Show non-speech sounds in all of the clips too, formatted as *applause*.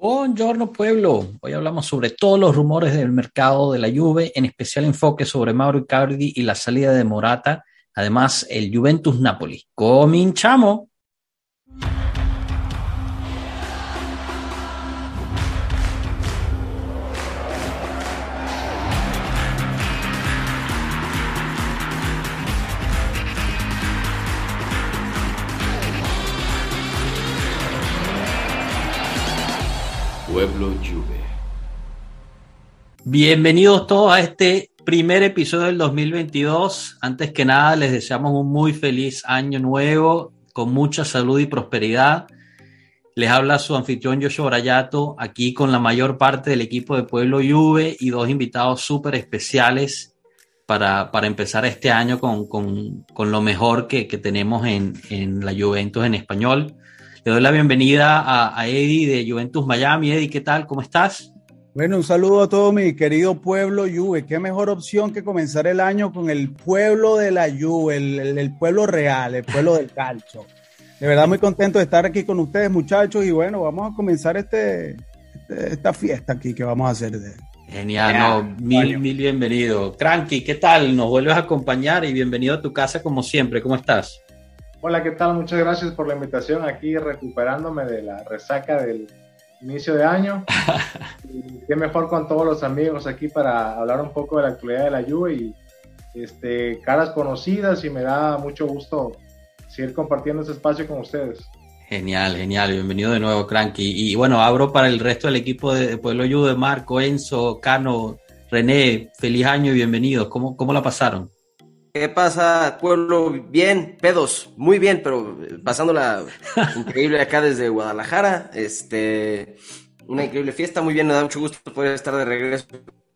Buongiorno pueblo, hoy hablamos sobre todos los rumores del mercado de la Juve, en especial enfoque sobre Mauro Icardi y la salida de Morata, además el Juventus Napoli. Cominchamo. Pueblo Juve. Bienvenidos todos a este primer episodio del 2022. Antes que nada, les deseamos un muy feliz año nuevo, con mucha salud y prosperidad. Les habla su anfitrión Joshua Brayato, aquí con la mayor parte del equipo de Pueblo Juve y dos invitados súper especiales para, para, empezar este año con, con, con lo mejor que, que tenemos en, en la Juventus en español. Le doy la bienvenida a, a, Eddie de Juventus Miami. Eddie, ¿qué tal? ¿Cómo estás? Bueno, un saludo a todo mi querido pueblo Juve. Qué mejor opción que comenzar el año con el pueblo de la Juve, el, el, el pueblo real, el pueblo del calcio. De verdad muy contento de estar aquí con ustedes, muchachos. Y bueno, vamos a comenzar este, este esta fiesta aquí que vamos a hacer. De, Genial, no, mil, mil bienvenido. Cranky, ¿qué tal? Nos vuelves a acompañar y bienvenido a tu casa como siempre. ¿Cómo estás? Hola, ¿qué tal? Muchas gracias por la invitación aquí, recuperándome de la resaca del inicio de año. *laughs* y qué mejor con todos los amigos aquí para hablar un poco de la actualidad de la Juve y este, caras conocidas y me da mucho gusto seguir compartiendo este espacio con ustedes. Genial, genial. Bienvenido de nuevo, Cranky. Y, y bueno, abro para el resto del equipo de Pueblo Juve, Marco, Enzo, Cano, René. Feliz año y bienvenidos. ¿Cómo, cómo la pasaron? ¿Qué pasa, pueblo? Bien, pedos, muy bien, pero pasándola *laughs* increíble acá desde Guadalajara. Este, una increíble fiesta, muy bien, me da mucho gusto poder estar de regreso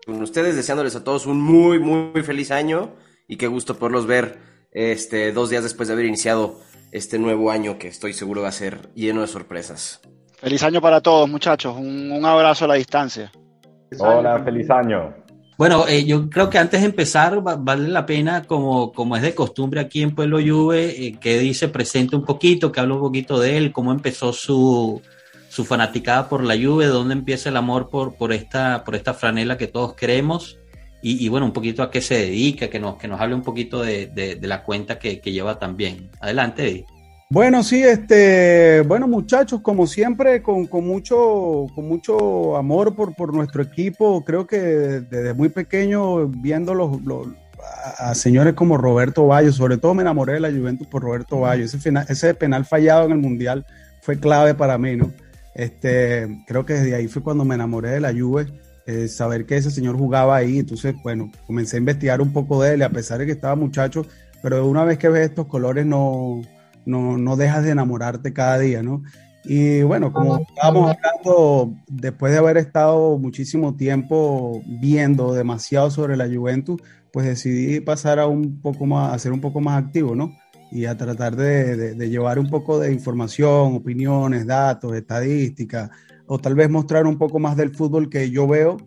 con ustedes, deseándoles a todos un muy, muy feliz año y qué gusto poderlos ver este, dos días después de haber iniciado este nuevo año que estoy seguro va a ser lleno de sorpresas. Feliz año para todos, muchachos. Un, un abrazo a la distancia. Hola, feliz año. Bueno, eh, yo creo que antes de empezar vale la pena, como, como es de costumbre aquí en Pueblo Juve, eh, que dice presente un poquito, que hable un poquito de él, cómo empezó su, su fanaticada por la Juve, dónde empieza el amor por, por, esta, por esta franela que todos queremos y, bueno, un poquito a qué se dedica, que nos, que nos hable un poquito de, de, de la cuenta que, que, lleva también. Adelante, Eddie. Bueno, sí, este, bueno, muchachos, como siempre, con, con, mucho, con mucho amor por, por nuestro equipo, creo que desde muy pequeño, viendo los, los a, señores como Roberto Bayo, sobre todo me enamoré de la Juventus por Roberto Bayo, ese, final, ese penal fallado en el Mundial fue clave para mí, ¿no? Este, creo que desde ahí fue cuando me enamoré de la Juve, eh, saber que ese señor jugaba ahí, entonces, bueno, comencé a investigar un poco de él, a pesar de que estaba muchacho, pero una vez que ves estos colores no no, no dejas de enamorarte cada día, ¿no? Y bueno, como estábamos hablando, después de haber estado muchísimo tiempo viendo demasiado sobre la Juventus, pues decidí pasar a un poco más, a ser un poco más activo, ¿no? Y a tratar de, de, de llevar un poco de información, opiniones, datos, estadísticas, o tal vez mostrar un poco más del fútbol que yo veo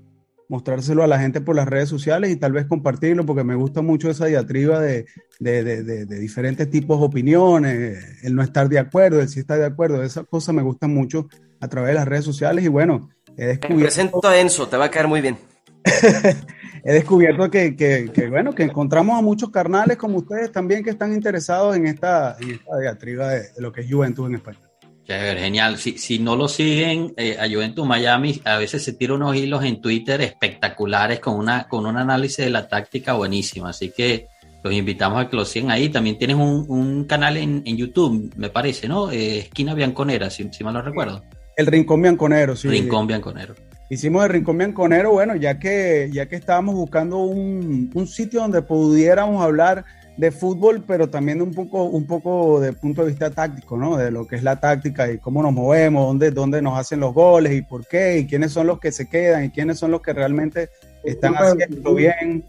mostrárselo a la gente por las redes sociales y tal vez compartirlo, porque me gusta mucho esa diatriba de, de, de, de, diferentes tipos de opiniones, el no estar de acuerdo, el sí estar de acuerdo, esas cosas me gustan mucho a través de las redes sociales y bueno, he descubierto... Me presento a Enzo, te va a caer muy bien. *laughs* he descubierto que, que, que, bueno, que encontramos a muchos carnales como ustedes también que están interesados en esta, en esta diatriba de, lo que es Juventus en España. Chévere, genial. Si, si no lo siguen eh, a Juventus Miami, a veces se tira unos hilos en Twitter espectaculares con, una, con un análisis de la táctica buenísimo. Así que los invitamos a que lo sigan ahí. También tienes un, un canal en, en, YouTube, me parece, ¿no? Eh, Esquina Bianconera, si, si mal lo recuerdo. El Rincón Bianconero, sí. Rincón Bianconero. Hicimos el Rincón Bianconero, bueno, ya que, ya que estábamos buscando un, un sitio donde pudiéramos hablar de fútbol, pero también un poco, un poco de punto de vista táctico, ¿no? De lo que es la táctica y cómo nos movemos, dónde, dónde nos hacen los goles y por qué, y quiénes son los que se quedan y quiénes son los que realmente están haciendo bien.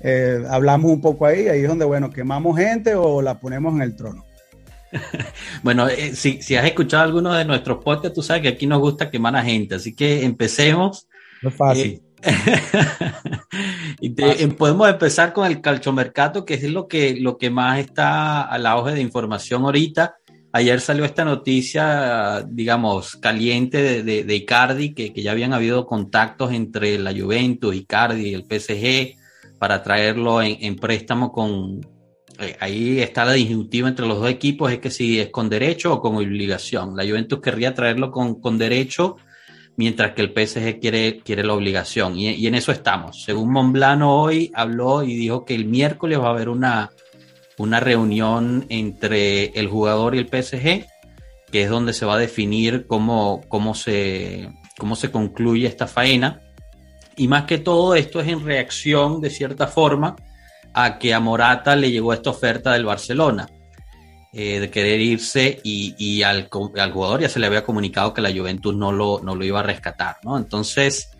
Eh, hablamos un poco ahí, ahí es donde, bueno, quemamos gente o la ponemos en el trono. *laughs* bueno, eh, si, si, has escuchado alguno de nuestros podcasts, tú sabes que aquí nos gusta quemar a gente, así que empecemos. No es fácil. Eh, *laughs* y te, podemos empezar con el calchomercato, que es lo que, lo que más está a la hoja de información ahorita. ayer salió esta noticia, digamos, caliente de, de, Icardi, que, que, ya habían habido contactos entre la Juventus, Icardi y el PSG para traerlo en, en préstamo con... Eh, ahí está la disyuntiva entre los dos equipos, es que si es con derecho o con obligación. La Juventus querría traerlo con, con derecho, mientras que el PSG quiere, quiere la obligación. Y, en eso estamos. Según Monblano hoy habló y dijo que el miércoles va a haber una una reunión entre el jugador y el PSG, que es donde se va a definir cómo, cómo, se, cómo se concluye esta faena. Y más que todo esto es en reacción, de cierta forma, a que a Morata le llegó esta oferta del Barcelona eh, de querer irse y, al, al, jugador ya se le había comunicado que la Juventus no lo, no lo iba a rescatar, ¿no? Entonces,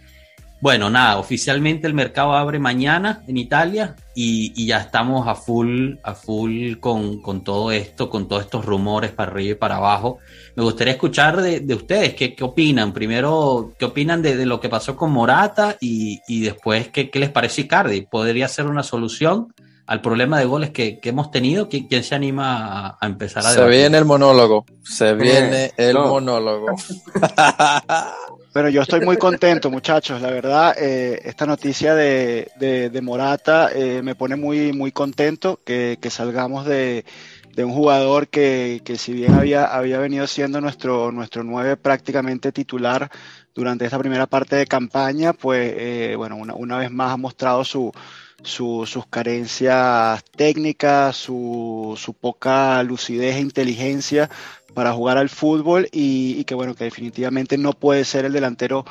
bueno, nada, oficialmente el mercado abre mañana en Italia y, ya estamos a full, a full con, todo esto, con todos estos rumores para arriba y para abajo. Me gustaría escuchar de, ustedes qué, opinan. Primero, qué opinan de, lo que pasó con Morata y, después qué, les parece Icardi. ¿Podría ser una solución al problema de goles que, hemos tenido? ¿Quién, se anima a, empezar a Se viene el monólogo, se viene el monólogo. *laughs* Pero yo estoy muy contento, muchachos. La verdad, eh, esta noticia de, de, Morata eh, me pone muy, muy contento que, que salgamos de, de, un jugador que, que, si bien había, había venido siendo nuestro, nuestro nueve prácticamente titular durante esta primera parte de campaña, pues eh, bueno, una, una, vez más ha mostrado su, su, sus carencias técnicas, su, su poca lucidez e inteligencia para jugar al fútbol y, que bueno, que definitivamente no puede ser el delantero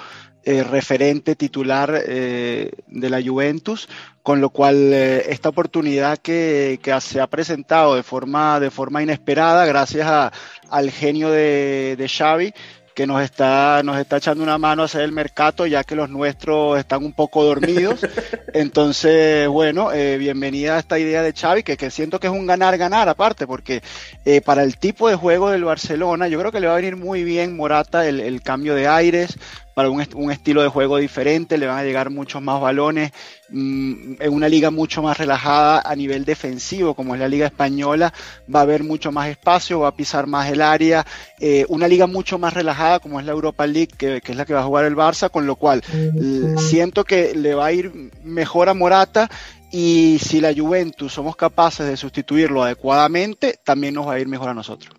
eh, referente titular eh, de la Juventus, con lo cual eh, esta oportunidad que, se ha presentado de forma, de forma inesperada gracias a, al genio de Xavi, que nos está, nos está echando una mano a hacer el mercado, ya que los nuestros están un poco dormidos. *laughs* Entonces, bueno, eh, bienvenida a esta idea de Xavi, que, que siento que es un ganar-ganar aparte, porque eh, para el tipo de juego del Barcelona, yo creo que le va a venir muy bien Morata el, el cambio de aires, para un, un, estilo de juego diferente, le van a llegar muchos más balones, mm, en una liga mucho más relajada a nivel defensivo, como es la liga española, va a haber mucho más espacio, va a pisar más el área, eh, una liga mucho más relajada como es la Europa League, que, que, es la que va a jugar el Barça, con lo cual siento que le va a ir mejor a Morata y si la Juventus somos capaces de sustituirlo adecuadamente, también nos va a ir mejor a nosotros.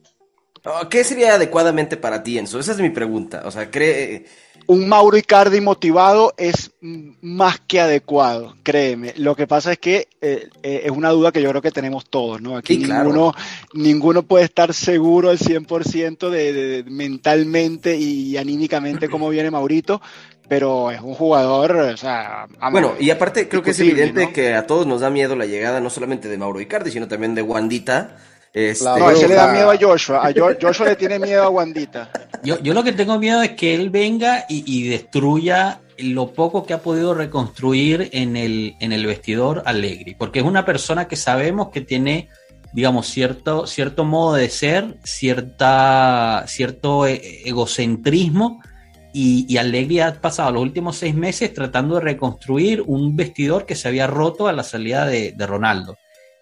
¿Qué sería adecuadamente para ti, Enzo? Esa es mi pregunta. O sea, cree un Mauro Icardi motivado es más que adecuado, créeme. Lo que pasa es que eh, eh, es una duda que yo creo que tenemos todos, ¿no? Aquí ninguno, ninguno puede estar seguro al 100% de, de, mentalmente y anímicamente cómo viene Maurito, pero es un jugador, o sea... Bueno, y aparte creo que es evidente que a todos nos da miedo la llegada no solamente de Mauro Icardi, sino también de Wandita este, no, ese le da miedo a Joshua. A Joshua le tiene miedo a Wandita. Yo, yo lo que tengo miedo es que él venga y, destruya lo poco que ha podido reconstruir en el, en el vestidor Allegri, porque es una persona que sabemos que tiene, digamos, cierto, cierto modo de ser, cierta, cierto e, egocentrismo, y, y Allegri ha pasado los últimos seis meses tratando de reconstruir un vestidor que se había roto a la salida de, de Ronaldo.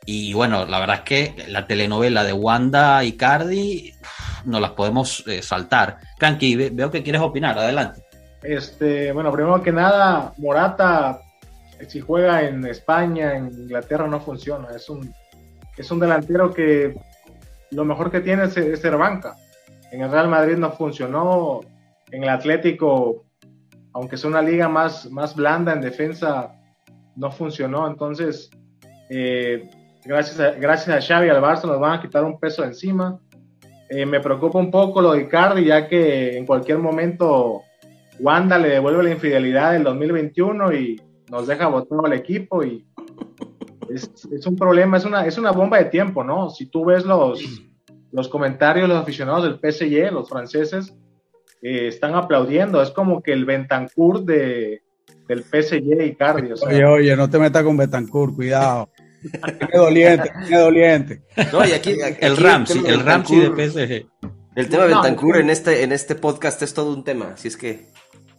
Y bueno, la verdad es que la telenovela de Wanda y Cardi no las podemos eh, saltar. Cranky, veo que quieres opinar, adelante. Este, bueno, primero que nada, Morata, si juega en España, en Inglaterra, no funciona. Es un, es un delantero que lo mejor que tiene es, ser banca. En el Real Madrid no funcionó. En el Atlético, aunque es una liga más, más blanda en defensa, no funcionó. Entonces, eh, gracias a, gracias a Xavi y al Barça nos van a quitar un peso encima. Eh, me preocupa un poco lo de Icardi, ya que en cualquier momento Wanda le devuelve la infidelidad del 2021 y nos deja botado el equipo y es, un problema, es una, es una bomba de tiempo, ¿no? Si tú ves los, los comentarios los aficionados del PSG, los franceses, eh, están aplaudiendo, es como que el Bentancourt de, del PSG Icardi. O sea, oye, oye, no te metas con Bentancourt, cuidado. Qué doliente, qué doliente. No, y aquí, el Ramsey, el Ramsey de PSG. El tema de Bentancur en este, en este podcast es todo un tema, así es que.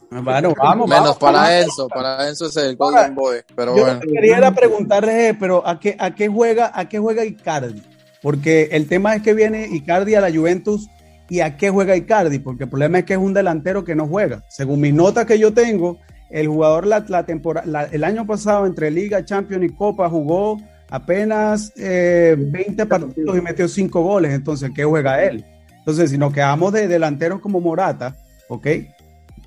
Bueno, vamos. Menos para Enzo, para Enzo es el Golden Boy. Pero yo bueno. quería preguntarle, pero ¿a qué, a qué juega, a qué juega Icardi? Porque el tema es que viene Icardi a la Juventus y a qué juega Icardi, porque el problema es que es un delantero que no juega. Según mis notas que yo tengo, el jugador la, temporada, el año pasado entre Liga, Champions y Copa jugó apenas 20 eh, partidos y metió 5 goles. Entonces, ¿qué juega él? Entonces, si nos quedamos de delanteros como Morata, ¿ok?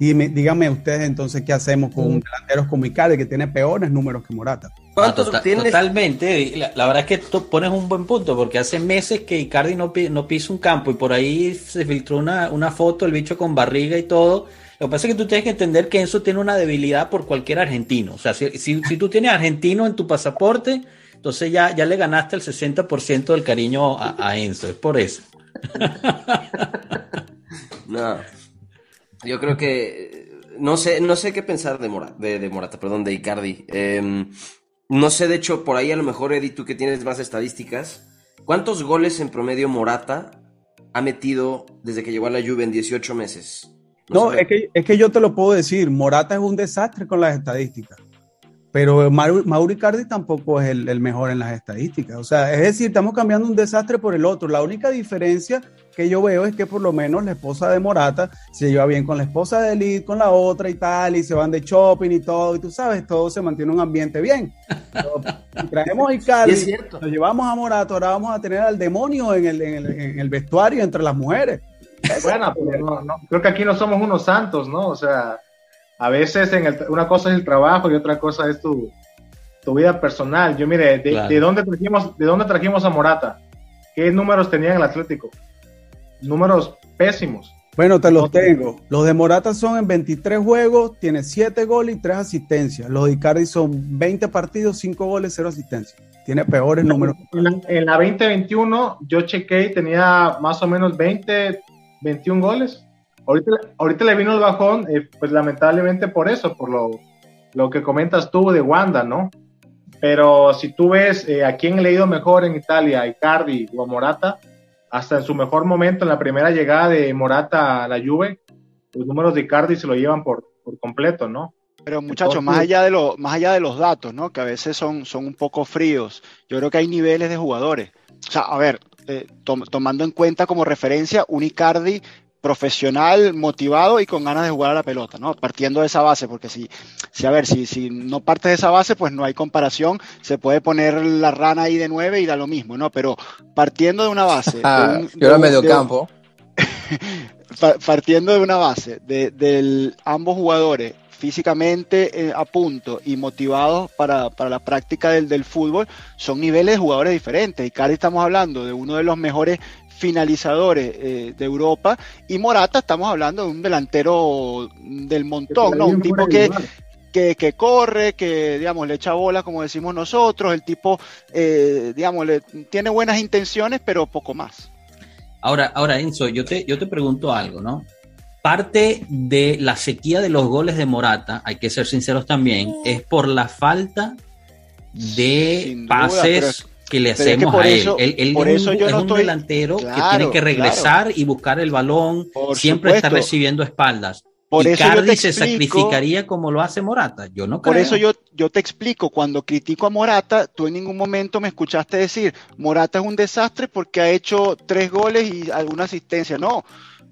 Y díganme ustedes entonces qué hacemos con un delantero como Icardi que tiene peores números que Morata. ¿Cuántos tota-, Totalmente. La, verdad es que tú pones un buen punto porque hace meses que Icardi no, no pisa un campo y por ahí se filtró una, una foto, el bicho con barriga y todo. Lo que pasa es que tú tienes que entender que Enzo tiene una debilidad por cualquier argentino. O sea, si, si, tú tienes argentino en tu pasaporte, entonces ya, ya le ganaste el 60% del cariño a, Enzo. Es por eso. *laughs* no. Yo creo que no sé, no sé qué pensar de, Morata, de, Morata, perdón, de Icardi. Em, no sé, de hecho, por ahí a lo mejor, Eddie, tú que tienes más estadísticas, ¿cuántos goles en promedio Morata ha metido desde que llegó a la Juve en 18 meses? No, es, que, es que yo te lo puedo decir, Morata es un desastre con las estadísticas pero Mauri Cardi tampoco es el, mejor en las estadísticas. O sea, es decir, estamos cambiando un desastre por el otro. La única diferencia que yo veo es que por lo menos la esposa de Morata se lleva bien con la esposa de Elite, con la otra y tal, y se van de shopping y todo, y tú sabes, todo se mantiene un ambiente bien. si traemos a *laughs* Icardi, nos llevamos a Morata, ahora vamos a tener al demonio en el, en el, vestuario entre las mujeres. Bueno, pero no, creo que aquí no somos unos santos, ¿no? O sea, a veces en el, una cosa es el trabajo y otra cosa es tu, tu vida personal. Yo mire, de, dónde trajimos, ¿de dónde trajimos a Morata? ¿Qué números tenía en el Atlético? Números pésimos. Bueno, te los tengo. Los de Morata son en 23 juegos, tiene 7 goles y 3 asistencias. Los de Icardi son 20 partidos, 5 goles, 0 asistencias. Tiene peores números. En la, en la 2021 yo chequé y tenía más o menos 20, 21 goles. Ahorita, le vino el bajón, eh, pues lamentablemente por eso, por lo, lo, que comentas tú de Wanda, ¿no? Pero si tú ves eh, a quién le ha ido mejor en Italia, Icardi o a Morata, hasta en su mejor momento, en la primera llegada de Morata a la Juve, los números de Icardi se lo llevan por, por completo, ¿no? Pero muchachos, más allá de lo, más allá de los datos, ¿no? Que a veces son, son un poco fríos. Yo creo que hay niveles de jugadores. O sea, a ver, eh, tomando en cuenta como referencia un Icardi profesional, motivado y con ganas de jugar a la pelota, ¿no? Partiendo de esa base, porque si, si a ver, si, si no partes de esa base, pues no hay comparación, se puede poner la rana ahí de nueve y da lo mismo, ¿no? Pero partiendo de una base. *laughs* Ah, yo era medio campo. *laughs* partiendo de una base de, ambos jugadores físicamente eh, a punto y motivados para, la práctica del, del, fútbol, son niveles de jugadores diferentes. Y Cari estamos hablando de uno de los mejores finalizadores eh, de Europa. Y Morata, estamos hablando de un delantero del montón, ¿no? Un tipo que, que, corre, que, digamos, le echa bola, como decimos nosotros. El tipo, eh, digamos, le, tiene buenas intenciones, pero poco más. Ahora, ahora Enzo, yo te, yo te pregunto algo, ¿no? Parte de la sequía de los goles de Morata, hay que ser sinceros también, es por la falta de pases que le hacemos a él. él, por eso yo es un delantero que tiene que regresar y buscar el balón, siempre está recibiendo espaldas. Por eso Cardi se sacrificaría como lo hace Morata. Yo no creo. Por eso yo, yo te explico, cuando critico a Morata, tú en ningún momento me escuchaste decir, Morata es un desastre porque ha hecho tres goles y alguna asistencia. No,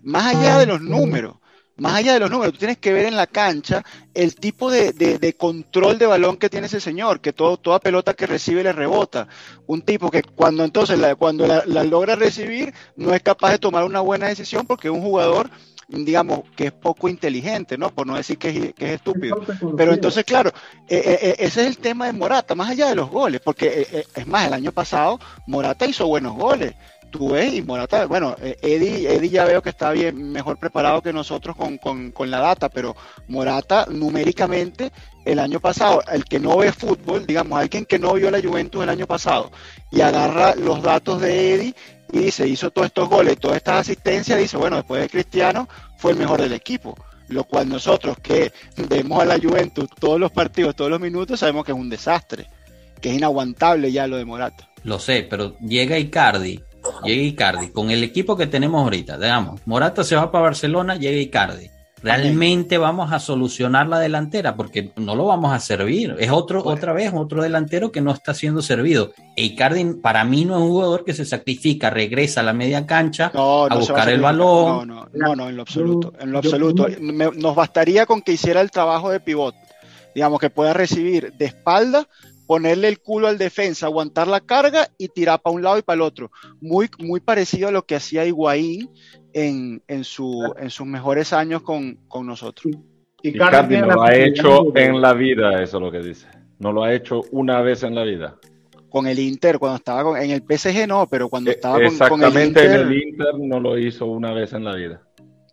más allá de los números más allá de los números, tú tienes que ver en la cancha el tipo de, control de balón que tiene ese señor, que todo, toda pelota que recibe le rebota. Un tipo que cuando entonces la, cuando la, logra recibir no es capaz de tomar una buena decisión porque es un jugador digamos, que es poco inteligente, ¿no? Por no decir que es, estúpido. Pero entonces, claro, eh, eh, eh, ese es el tema de Morata, más allá de los goles, porque es más, el año pasado Morata hizo buenos goles tú ves, y Morata, bueno, eh, Eddie, Eddie ya veo que está bien, mejor preparado que nosotros con, la data, pero Morata numéricamente el año pasado, el que no ve fútbol, digamos, alguien que no vio la Juventus el año pasado y agarra los datos de Eddie y dice, hizo todos estos goles, todas estas asistencias, dice, bueno, después de Cristiano fue el mejor del equipo. Lo cual nosotros que vemos a la Juventus todos los partidos, todos los minutos, sabemos que es un desastre, que es inaguantable ya lo de Morata. Lo sé, pero llega Icardi llega Icardi, con el equipo que tenemos ahorita, digamos, Morata se va para Barcelona, llega Icardi. realmente vamos a solucionar la delantera, porque no lo vamos a servir. Es otro, otra vez, otro delantero que no está siendo servido. Icardi para mí no es un jugador que se sacrifica, regresa a la media cancha a buscar el balón. No, no, no, en lo absoluto. En lo absoluto. nos bastaría con que hiciera el trabajo de pivot. Digamos que pueda recibir de espalda ponerle el culo al defensa, aguantar la carga y tirar para un lado y para el otro. Muy, muy parecido a lo que hacía Higuaín en, en, su, en sus mejores años con, con nosotros. Y Cardi no lo ha hecho en la vida, eso es lo que dice. No lo ha hecho una vez en la vida. Con el Inter, cuando estaba con, en el PSG no, pero cuando e, estaba con, Exactamente con el Inter, en el Inter no lo hizo una vez en la vida.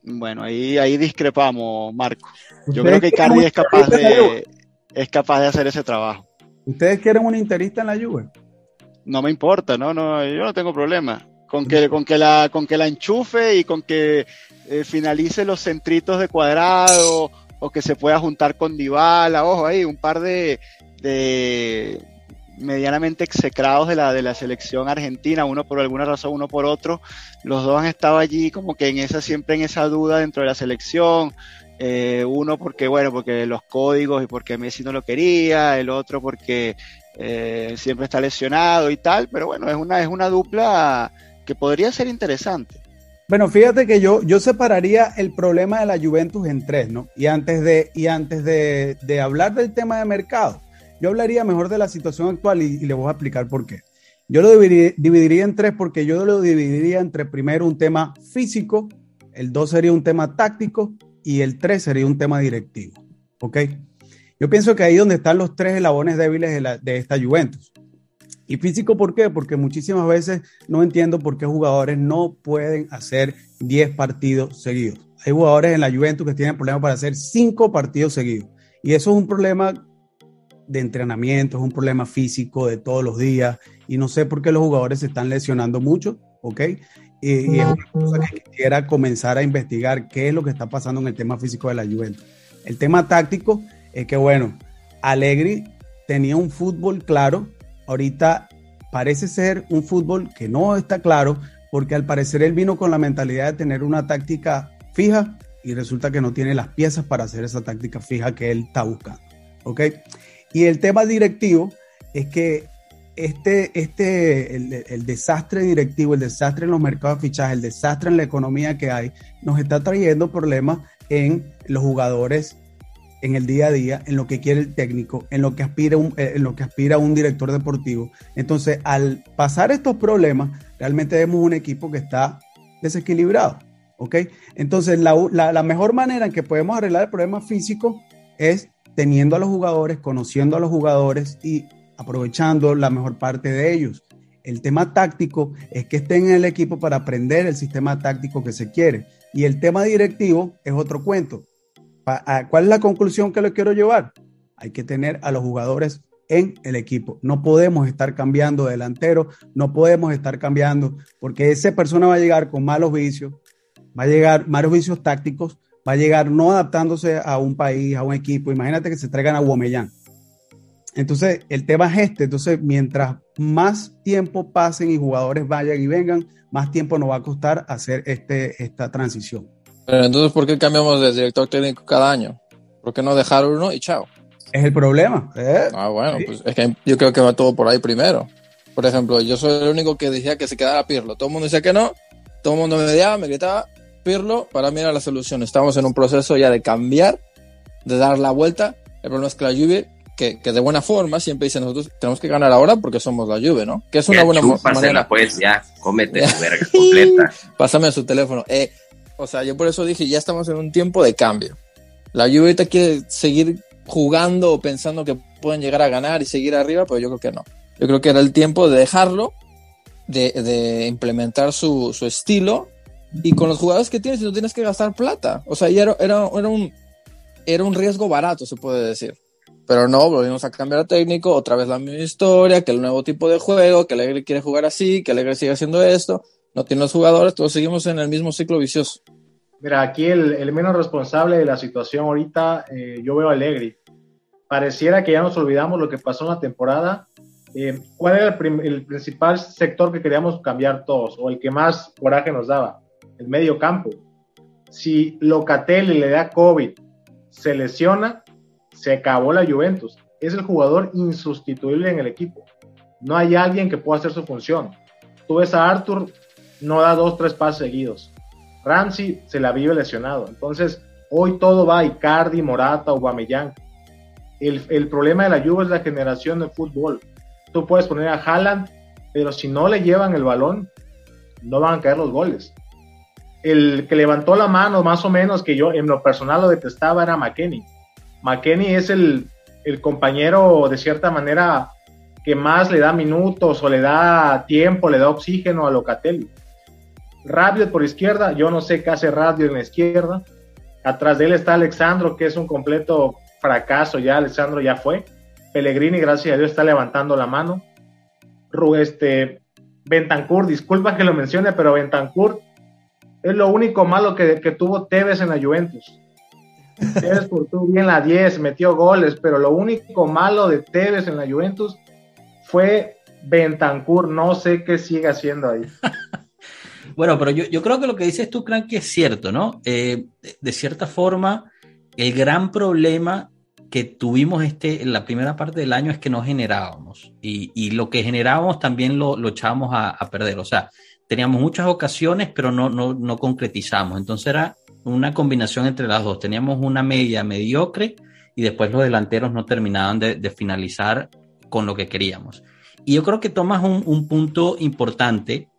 Bueno, ahí, ahí discrepamos, Marco. Yo creo que Cardi es capaz de, es capaz de hacer ese trabajo. ¿Ustedes quieren un interista en la Juve? No me importa, no, no, yo no tengo problema. Con que, con que, la, con que la enchufe y con que eh, finalice los centritos de cuadrado o que se pueda juntar con Dybala, ojo ahí, un par de, de medianamente execrados de la, de la selección argentina, uno por alguna razón, uno por otro, los dos han estado allí como que en esa, siempre en esa duda dentro de la selección, eh, uno porque, bueno, porque los códigos y porque Messi no lo quería, el otro porque eh, siempre está lesionado y tal, pero bueno, es una, es una dupla que podría ser interesante. Bueno, fíjate que yo, yo separaría el problema de la Juventus en tres, ¿no? Y antes, de, y antes de, de hablar del tema de mercado, yo hablaría mejor de la situación actual y, le voy a explicar por qué. Yo lo dividiría, en tres porque yo lo dividiría entre primero un tema físico, el dos sería un tema táctico y el tres sería un tema directivo. ¿Ok? Yo pienso que ahí donde están los tres eslabones débiles de, la, de esta Juventus. Y físico, ¿por qué? Porque muchísimas veces no entiendo por qué jugadores no pueden hacer 10 partidos seguidos. Hay jugadores en la Juventus que tienen problemas para hacer 5 partidos seguidos. Y eso es un problema de entrenamiento, es un problema físico de todos los días. Y no sé por qué los jugadores se están lesionando mucho, ¿ok? Y, y es una cosa que quisiera comenzar a investigar qué es lo que está pasando en el tema físico de la Juventus. El tema táctico es que, bueno, Allegri tenía un fútbol claro, ahorita parece ser un fútbol que no está claro, porque al parecer él vino con la mentalidad de tener una táctica fija y resulta que no tiene las piezas para hacer esa táctica fija que él está buscando. ¿Ok? Y el tema directivo es que este, este, el, desastre directivo, el desastre en los mercados de fichaje, el desastre en la economía que hay, nos está trayendo problemas en los jugadores en el día a día, en lo que quiere el técnico, en lo que aspira un, eh, en lo que aspira un director deportivo. Entonces, al pasar estos problemas, realmente vemos un equipo que está desequilibrado. ¿Ok? Entonces, la, mejor manera en que podemos arreglar el problema físico es teniendo a los jugadores, conociendo a los jugadores y aprovechando la mejor parte de ellos. El tema táctico es que estén en el equipo para aprender el sistema táctico que se quiere. Y el tema directivo es otro cuento. ¿Cuál es la conclusión que le quiero llevar? Hay que tener a los jugadores en el equipo. No podemos estar cambiando delantero, no podemos estar cambiando, porque esa persona va a llegar con malos vicios, va a llegar malos vicios tácticos, va a llegar no adaptándose a un país, a un equipo. Imagínate que se traigan a Guamellán. Entonces, el tema es este. Entonces, mientras más tiempo pasen y jugadores vayan y vengan, más tiempo nos va a costar hacer este, esta transición. Pero entonces, ¿por qué cambiamos de director técnico cada año? ¿Por qué no dejar uno y chao? Es el problema. ¿eh? Ah, bueno, pues es que yo creo que va todo por ahí primero. Por ejemplo, yo soy el único que decía que se quedara Pirlo. Todo el mundo decía que no. Todo el mundo me mediaba, me gritaba, Pirlo, para mí era la solución. Estamos en un proceso ya de cambiar, de dar la vuelta. El problema es que la Juve, que, que de buena forma, siempre dice nosotros tenemos que ganar ahora porque somos la Juve, ¿no? Que es una buena manera. pues, ya, cómete la verga *laughs* completa. Pásame su teléfono. Eh, o sea, yo por eso dije, ya estamos en un tiempo de cambio. La Juve ahorita quiere seguir jugando o pensando que pueden llegar a ganar y seguir arriba, pero yo creo que no. Yo creo que era el tiempo de dejarlo, de, implementar su, estilo y con los jugadores que tienes, no tienes que gastar plata. O sea, ya era, era, un, era un riesgo barato, se puede decir. Pero no, volvimos a cambiar a técnico, otra vez la misma historia, que el nuevo tipo de juego, que Alegre quiere jugar así, que Alegre sigue haciendo esto no tiene los jugadores, todos seguimos en el mismo ciclo vicioso. Mira, aquí el, menos responsable de la situación ahorita, eh, yo veo a. Pareciera que ya nos olvidamos lo que pasó en la temporada. Eh, ¿Cuál era el, principal sector que queríamos cambiar todos o el que más coraje nos daba? El medio campo. Si Locatelli le da COVID, se lesiona, se acabó la Juventus. Es el jugador insustituible en el equipo. No hay alguien que pueda hacer su función. Tú ves a Arthur, no da dos, tres pases seguidos. Ramsey se la vive lesionado. Entonces, hoy todo va a Icardi, Morata, Aubameyang. El, el problema de la Juve es la generación de fútbol. Tú puedes poner a Haaland, pero si no le llevan el balón, no van a caer los goles. El que levantó la mano, más o menos, que yo en lo personal lo detestaba, era McKenny. McKenny es el, el compañero, de cierta manera, que más le da minutos o le da tiempo, le da oxígeno a Locatelli. Radio por izquierda, yo no sé qué hace Radio en la izquierda. Atrás de él está Alexandro, que es un completo fracaso, ya Alexandro ya fue. Pellegrini, gracias a Dios, está levantando la mano. Este, Bentancur, disculpa que lo mencione, pero Bentancur es lo único malo que, que tuvo Tevez en la Juventus. Tevez portó bien la 10, metió goles, pero lo único malo de Tevez en la Juventus fue Bentancur. No sé qué sigue haciendo ahí. *laughs* Bueno, pero yo, yo, creo que lo que dices tú, Cranky, es cierto, ¿no? Eh, de cierta forma, el gran problema que tuvimos este, en la primera parte del año es que no generábamos. Y, y lo que generábamos también lo, lo echábamos a, a, perder. O sea, teníamos muchas ocasiones, pero no, no, no concretizamos. Entonces era una combinación entre las dos. Teníamos una media mediocre y después los delanteros no terminaban de, finalizar con lo que queríamos. Y yo creo que tomas un, un punto importante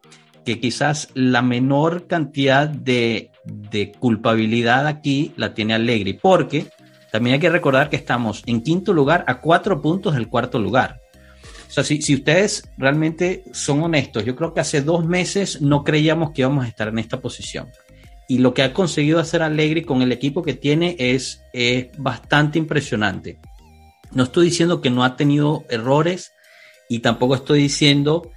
que quizás la menor cantidad de, de, culpabilidad aquí la tiene Allegri, porque también hay que recordar que estamos en quinto lugar a cuatro puntos del cuarto lugar. O sea, si, si ustedes realmente son honestos, yo creo que hace dos meses no creíamos que íbamos a estar en esta posición. Y lo que ha conseguido hacer Allegri con el equipo que tiene es, es bastante impresionante. No estoy diciendo que no ha tenido errores y tampoco estoy diciendo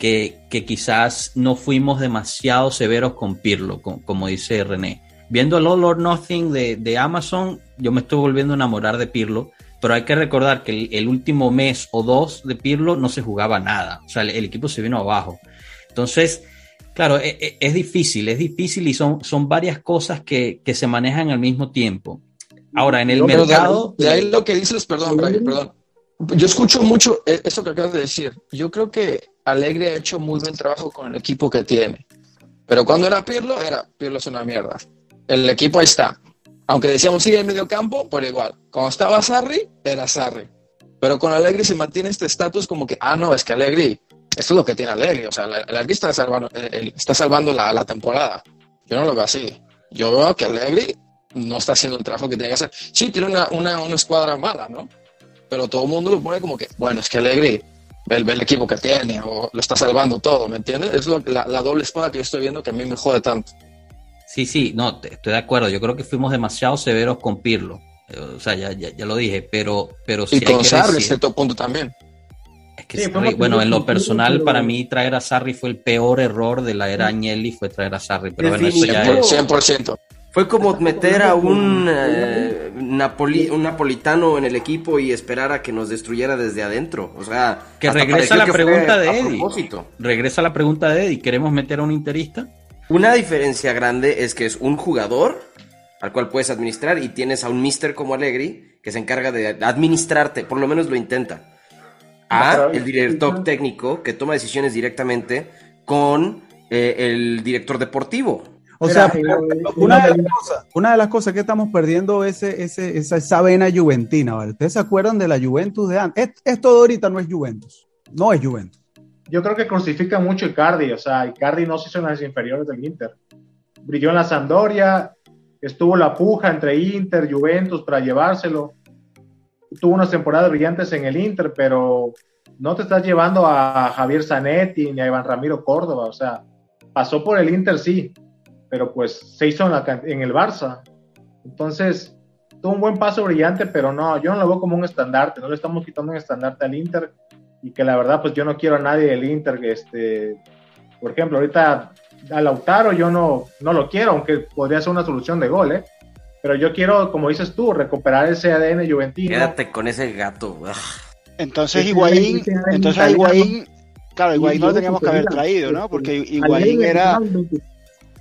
que, que, quizás no fuimos demasiado severos con Pirlo, como dice René. Viendo el All or Nothing de, de, Amazon, yo me estoy volviendo a enamorar de Pirlo, pero hay que recordar que el, último mes o dos de Pirlo no se jugaba nada, o sea, el equipo se vino abajo. Entonces, claro, es, es, difícil, es difícil y son, son varias cosas que, que se manejan al mismo tiempo. Ahora, en el no, mercado... De, de ahí lo que dices, perdón, Brian, perdón. Yo escucho mucho eso que acabas de decir. Yo creo que Alegre ha hecho muy buen trabajo con el equipo que tiene. Pero cuando era Pirlo, era Pirlo es una mierda. El equipo ahí está. Aunque decíamos sigue en medio campo, por igual. Cuando estaba Sarri, era Sarri. Pero con Alegre se mantiene este estatus como que, ah, no, es que Alegre, es lo que tiene Alegre. O sea, Alegre está salvando, está salvando la, la temporada. Yo no lo veo así. Yo veo que Alegre no está haciendo el trabajo que tiene que hacer. Sí, tiene una, una, una escuadra mala, ¿no? Pero todo el mundo lo pone como que, bueno, es que Alegre ve, ve el equipo que tiene o lo está salvando todo, ¿me entiendes? Es lo, la, la, doble espada que yo estoy viendo que a mí me jode tanto. Sí, sí, no, estoy de acuerdo. Yo creo que fuimos demasiado severos con Pirlo. O sea, ya, ya, ya lo dije, pero, pero sí. Y con Sarri, cierto punto también. Es que sí, Sarri, bueno, en lo personal, para mí traer a Sarri fue el peor error de la era Agnelli, fue traer a Sarri. Pero bueno, eso ya es... 100%. Fue como meter a un, eh, Napoli, un napolitano en el equipo y esperar a que nos destruyera desde adentro. O sea, que regresa la pregunta de Eddie. Regresa la pregunta de Eddie. ¿Queremos meter a un interista? Una diferencia grande es que es un jugador al cual puedes administrar y tienes a un mister como Allegri que se encarga de administrarte, por lo menos lo intenta. A el director técnico que toma decisiones directamente con eh, el director deportivo. O sea, una de, las cosas, una de las cosas que estamos perdiendo es ese, esa, esa vena juventina, ¿vale? ¿Ustedes se acuerdan de la Juventus de antes? Esto de ahorita no es Juventus, no es Juventus. Yo creo que crucifica mucho Icardi, o sea, Icardi no se hizo en las inferiores del Inter. Brilló en la Sampdoria, estuvo la puja entre Inter, Juventus para llevárselo. Tuvo unas temporadas brillantes en el Inter, pero no te estás llevando a Javier Zanetti ni a Iván Ramiro Córdoba, o sea, pasó por el Inter sí, pero pues se hizo en, el Barça. Entonces, tuvo un buen paso brillante, pero no, yo no lo veo como un estandarte, no le estamos quitando un estandarte al Inter y que la verdad, pues yo no quiero a nadie del Inter, este, por ejemplo, ahorita a Lautaro yo no, no lo quiero, aunque podría ser una solución de gol, ¿eh? Pero yo quiero, como dices tú, recuperar ese ADN juventino. Quédate con ese gato. Entonces Higuaín, entonces Higuaín, claro, Higuaín no lo teníamos que haber traído, ¿no? Porque Higuaín era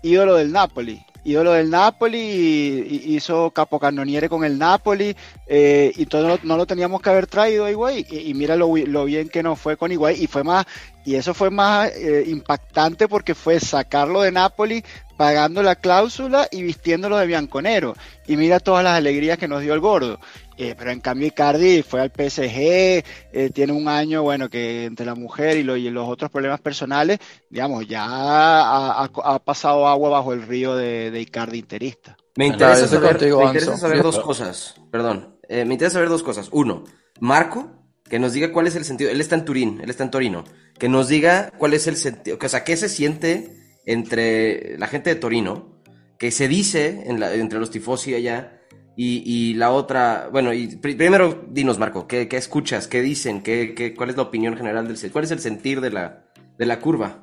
ídolo del Napoli. Ídolo del Napoli, hizo capocannoniere con el Napoli, eh, y todo no lo teníamos que haber traído a y, mira lo, bien que nos fue con Higuaín, y fue más, y eso fue más eh, impactante porque fue sacarlo de Napoli, pagando la cláusula y vistiéndolo de bianconero, y mira todas las alegrías que nos dio el gordo. Eh, pero en cambio Icardi fue al PSG, eh, tiene un año, bueno, que entre la mujer y, los otros problemas personales, digamos, ya ha, pasado agua bajo el río de, Icardi interista. Me interesa, saber, dos cosas, perdón, eh, me interesa saber dos cosas. Uno, Marco, que nos diga cuál es el sentido, él está en Turín, él está en Torino, que nos diga cuál es el sentido, o sea, qué se siente entre la gente de Torino, que se dice entre los tifosi allá, y, la otra, bueno, y primero dinos, Marco, ¿qué, escuchas? ¿Qué dicen? ¿Qué, cuál es la opinión general del ¿Cuál es el sentir de la, de la curva?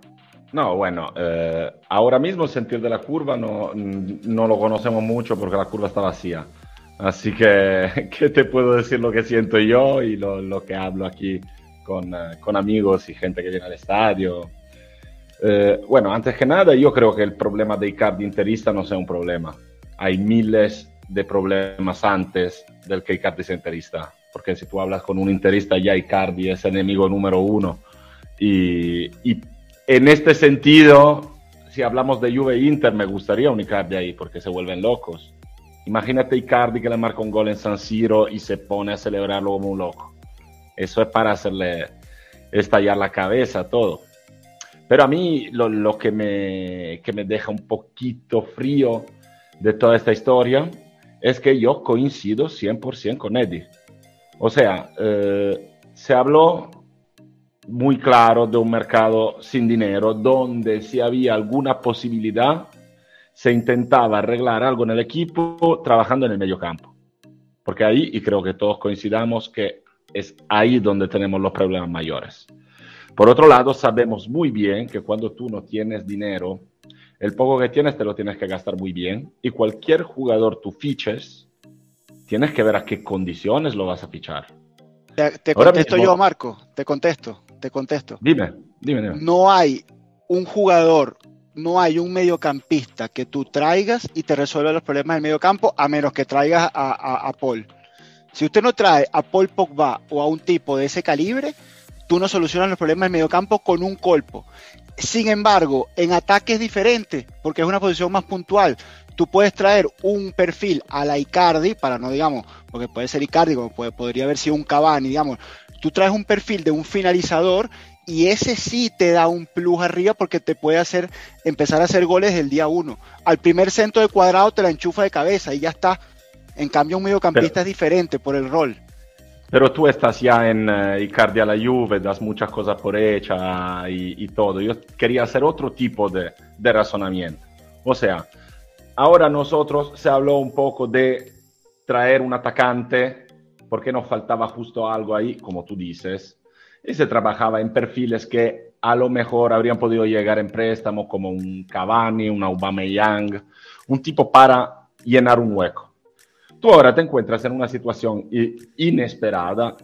No, bueno, eh, ahora mismo el sentir de la curva no, no, lo conocemos mucho porque la curva está vacía. Así que, *laughs* ¿qué te puedo decir lo que siento yo y lo, lo que hablo aquí con, eh, con, amigos y gente que viene al estadio? Eh, bueno, antes que nada, yo creo que el problema de Icardi interista no sea un problema. Hay miles de problemas antes del que Icardi sea interista. Porque si tú hablas con un interista, ya Icardi es enemigo número uno. Y, en este sentido, si hablamos de Juve Inter, me gustaría un Icardi ahí porque se vuelven locos. Imagínate Icardi que le marca un gol en San Siro y se pone a celebrarlo como un loco. Eso es para hacerle estallar la cabeza todo. Pero a mí lo, lo que, me, que me deja un poquito frío de toda esta historia es que yo coincido 100% con Eddie. O sea, eh, se habló muy claro de un mercado sin dinero donde si había alguna posibilidad se intentaba arreglar algo en el equipo trabajando en el medio campo. Porque ahí, y creo que todos coincidamos que es ahí donde tenemos los problemas mayores. Por otro lado, sabemos muy bien que cuando tú no tienes dinero el poco que tienes te lo tienes que gastar muy bien y cualquier jugador tú fiches, tienes que ver a qué condiciones lo vas a fichar. Te, contesto yo, Marco, te contesto, te contesto. Dime, dime, dime. No hay un jugador, no hay un mediocampista que tú traigas y te resuelva los problemas del mediocampo a menos que traigas a, a Paul. Si usted no trae a Paul Pogba o a un tipo de ese calibre, tú no solucionas los problemas del mediocampo con un colpo. Sin embargo, en ataques diferentes, porque es una posición más puntual, tú puedes traer un perfil a la Icardi, para no digamos, porque puede ser Icardi, como podría haber sido un Cavani, digamos, tú traes un perfil de un finalizador y ese sí te da un plus arriba porque te puede hacer empezar a hacer goles el día uno. Al primer centro de cuadrado te la enchufa de cabeza y ya está. En cambio, un mediocampista es diferente por el rol. Pero tú estás ya en uh, Icardi a la Juve, das muchas cosas por hecha y, todo. Yo quería hacer otro tipo de, de, razonamiento. O sea, ahora nosotros se habló un poco de traer un atacante porque nos faltaba justo algo ahí, como tú dices, y se trabajaba en perfiles que a lo mejor habrían podido llegar en préstamo, como un Cavani, un Aubameyang, un tipo para llenar un hueco tú ahora te encuentras en una situación inesperada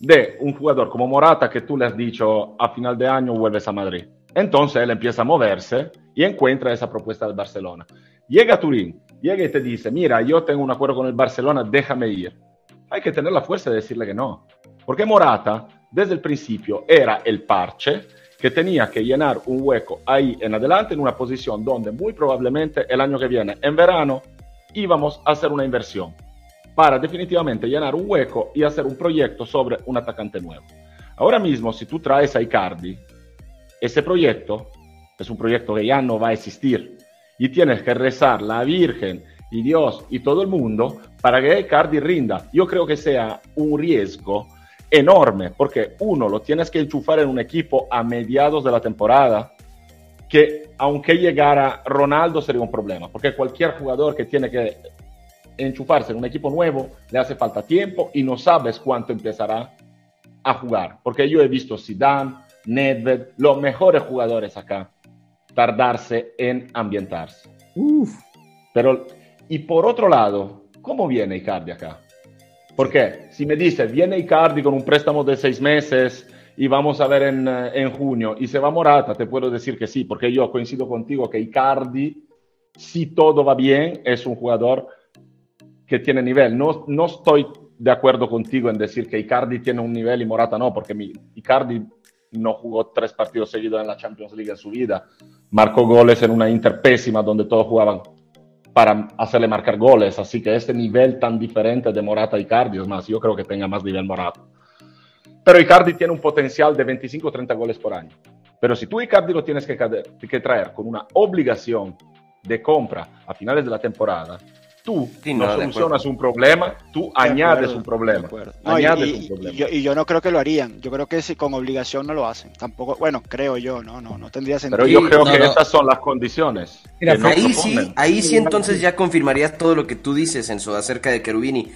de un jugador como Morata que tú le has dicho a final de año vuelves a Madrid. Entonces él empieza a moverse y encuentra esa propuesta del Barcelona. Llega a Turín, llega y te dice, mira, yo tengo un acuerdo con el Barcelona, déjame ir. Hay que tener la fuerza de decirle que no. Porque Morata, desde el principio, era el parche que tenía que llenar un hueco ahí en adelante en una posición donde muy probablemente el año que viene, en verano, íbamos a hacer una inversión para definitivamente llenar un hueco y hacer un proyecto sobre un atacante nuevo. Ahora mismo, si tú traes a Icardi, ese proyecto es un proyecto que ya no va a existir y tienes que rezar la Virgen y Dios y todo el mundo para que Icardi rinda. Yo creo que sea un riesgo enorme porque uno lo tienes que enchufar en un equipo a mediados de la temporada que aunque llegara Ronaldo sería un problema, porque cualquier jugador que tiene que enchufarse en un equipo nuevo le hace falta tiempo y no sabes cuánto empezará a jugar, porque yo he visto Zidane, Nedved, los mejores jugadores acá, tardarse en ambientarse. Pero, y por otro lado, ¿cómo viene Icardi acá? Porque si me dice, viene Icardi con un préstamo de seis meses, y vamos a ver eh, en, junio y se va Morata, te puedo decir que sí, porque yo coincido contigo que Icardi si todo va bien, es un jugador que tiene nivel. No, no estoy de acuerdo contigo en decir que Icardi tiene un nivel y Morata no, porque mi, Icardi no jugó tres partidos seguidos en la Champions League en su vida. Marcó goles en una Inter pésima donde todos jugaban para hacerle marcar goles. Así que este nivel tan diferente de Morata y Icardi, es más, yo creo que tenga más nivel Morata. Pero Icardi tiene un potencial de 25 o 30 goles por año. Pero si tú Icardi lo tienes que, que traer con una obligación de compra a finales de la temporada, tú Sí, no, no, solucionas un problema, tú añades acuerdo, un problema. No, y, añades y- un problema. y yo, y yo no creo que lo harían. Yo creo que si con obligación no lo hacen. Tampoco, bueno, creo yo, no, no, no tendría sentido. Pero yo creo no, que no. estas son las condiciones. Mira, que no ahí sí, ahí sí entonces ya confirmarías todo lo que tú dices, Enzo, acerca de Cherubini.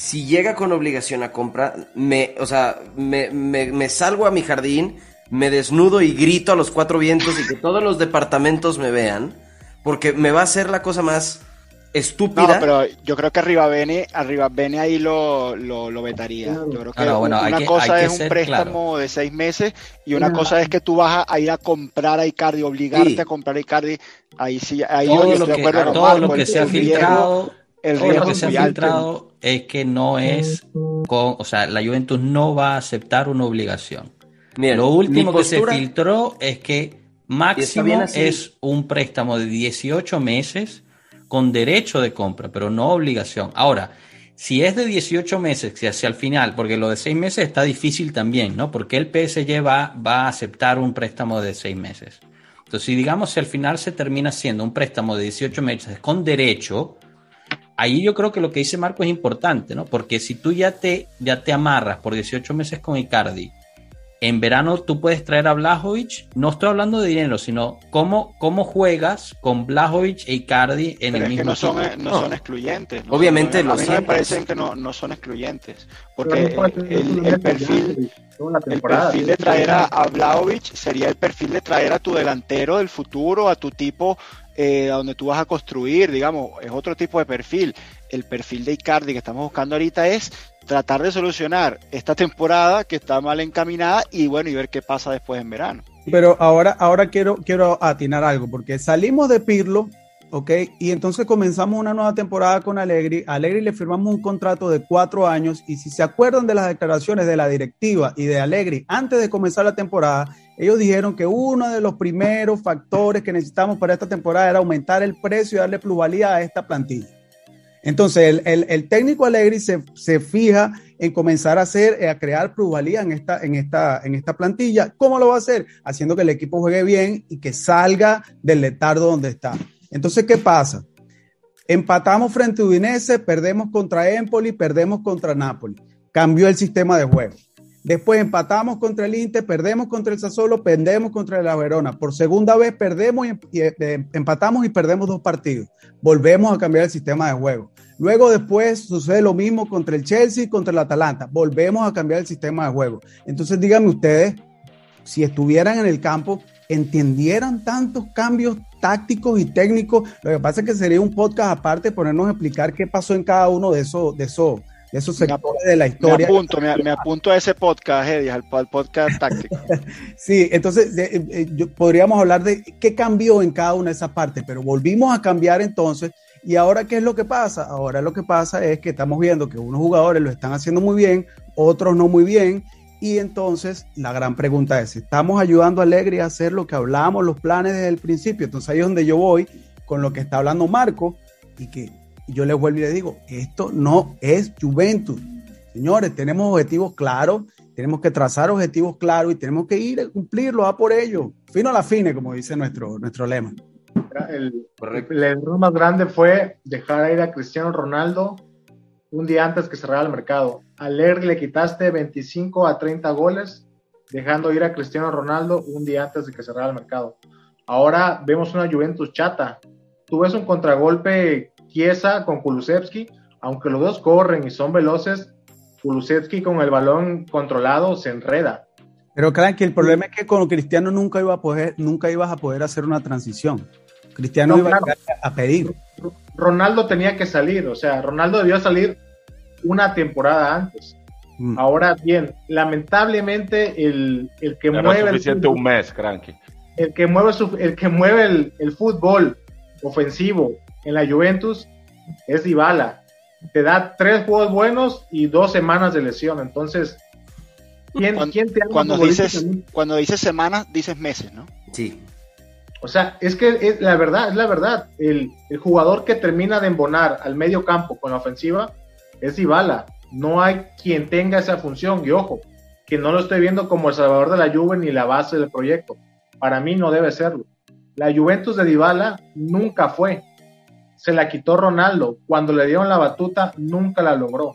Si llega con obligación a compra, me, o sea, me, me, me salgo a mi jardín, me desnudo y grito a los cuatro vientos y que todos los departamentos me vean, porque me va a hacer la cosa más No, estúpida. pero yo creo que arriba Bene, arriba Bene ahí lo, lo, lo vetaría. Yo creo que no, bueno, una que- cosa es un préstamo de seis meses y una cosa es que tú vas a, ir a comprar a Icardi, obligarte Sí. a comprar a Icardi. Ahí sí, ahí yo todo lo estoy de que, acuerdo con todo Marco, lo que el- se ha el riesgo- filtrado, el lo riesgo que se ha filtrado es que no es con, o sea, la Juventus no va a aceptar una obligación. Lo último que se filtró es que máximo es un préstamo de 18 meses con derecho de compra, pero no obligación. Ahora, si es de 18 meses, que hacia el final, porque lo de 6 meses está difícil también, ¿no? Porque el PSG va, va a aceptar un préstamo de 6 meses. Entonces, si digamos, si al final se termina siendo un préstamo de 18 meses con derecho, ahí yo creo que lo que dice Marco es importante, ¿no? Porque si tú ya te, ya te amarras por 18 meses con Icardi, en verano tú puedes traer a Blajovic, no estoy hablando de dinero, sino cómo, cómo juegas con Blajovic e Icardi en Pero el es que mismo no son, equipo. no No. son excluyentes. no Obviamente son- a mí me parecen que no, no son excluyentes. Porque el, perfil, el perfil de traer a, a Vlahovic sería el perfil de traer a tu delantero del futuro, a tu tipo eh, donde tú vas a construir, digamos, es otro tipo de perfil. El perfil de Icardi que estamos buscando ahorita es tratar de solucionar esta temporada que está mal encaminada y bueno, y ver qué pasa después en verano. Pero ahora, ahora quiero, quiero atinar algo, porque salimos de Pirlo, ¿ok? Y entonces comenzamos una nueva temporada con Allegri. A Allegri le firmamos un contrato de cuatro años y si se acuerdan de las declaraciones de la directiva y de Allegri antes de comenzar la temporada, ellos dijeron que uno de los primeros factores que necesitamos para esta temporada era aumentar el precio y darle plusvalía a esta plantilla. Entonces, el, técnico Allegri se, se fija en comenzar a hacer, eh, a crear plusvalía en esta, en, esta, en esta plantilla. ¿Cómo lo va a hacer? Haciendo que el equipo juegue bien y que salga del letardo donde está. Entonces, ¿qué pasa? Empatamos frente a Udinese, perdemos contra Empoli, perdemos contra Napoli. Cambió el sistema de juego. Después empatamos contra el Inter, perdemos contra el Sassuolo, perdemos contra el Verona. Por segunda vez perdemos y, eh, empatamos y perdemos dos partidos. Volvemos a cambiar el sistema de juego. Luego después sucede lo mismo contra el Chelsea y contra el Atalanta. Volvemos a cambiar el sistema de juego. Entonces díganme ustedes, si estuvieran en el campo, entendieran tantos cambios tácticos y técnicos. Lo que pasa es que sería un podcast aparte ponernos a explicar qué pasó en cada uno de esos, de esos, de esos sectores de la Me historia. apunto, me, me apunto a ese podcast, Eddie, al, al podcast táctico. *laughs* Sí, entonces eh, eh, yo- podríamos hablar de qué cambió en cada una de esas partes, pero volvimos a cambiar entonces. Y ahora, ¿qué es lo que pasa? Ahora lo que pasa es que estamos viendo que unos jugadores lo están haciendo muy bien, otros no muy bien. Y entonces la gran pregunta es, ¿estamos ayudando a Alegre a hacer lo que hablamos, los planes desde el principio? Entonces ahí es donde yo voy con lo que está hablando Marco y que yo le vuelvo y le digo, esto no es Juventus. Señores, tenemos objetivos claros, tenemos que trazar objetivos claros y tenemos que ir a cumplirlos, a por ello. Fino a la fine, como dice nuestro, nuestro lema. El, el error más grande fue dejar ir a Cristiano Ronaldo un día antes que cerrara el mercado. A le quitaste 25 a 30 goles, dejando ir a Cristiano Ronaldo un día antes de que cerrara el mercado. Ahora vemos una Juventus chata. Tú ves un contragolpe Chiesa con Kulusevski, aunque los dos corren y son veloces, Kulusevski con el balón controlado se enreda. Pero que el problema es que con Cristiano nunca iba a poder, nunca ibas a poder hacer una transición. Cristiano No, iba claro. a, a pedir. Ronaldo tenía que salir, o sea, Ronaldo debió salir una temporada antes. Mm. Ahora bien, lamentablemente el, el que Era mueve el suficiente fútbol, un mes, cranky. el que mueve su- el que mueve el, el fútbol ofensivo en la Juventus es Dybala. Te da tres juegos buenos y dos semanas de lesión. Entonces, ¿quién, cuando, ¿quién te cuando dices, cuando dices semanas, dices meses, ¿no? Sí. O sea, es que es la verdad, es la verdad. El, el jugador que termina de embonar al medio campo con la ofensiva es Dybala. No hay quien tenga esa función. Y ojo, que no lo estoy viendo como el salvador de la Juve ni la base del proyecto. Para mí no debe serlo. La Juventus de Dybala nunca fue. Se la quitó Ronaldo. Cuando le dieron la batuta, nunca la logró.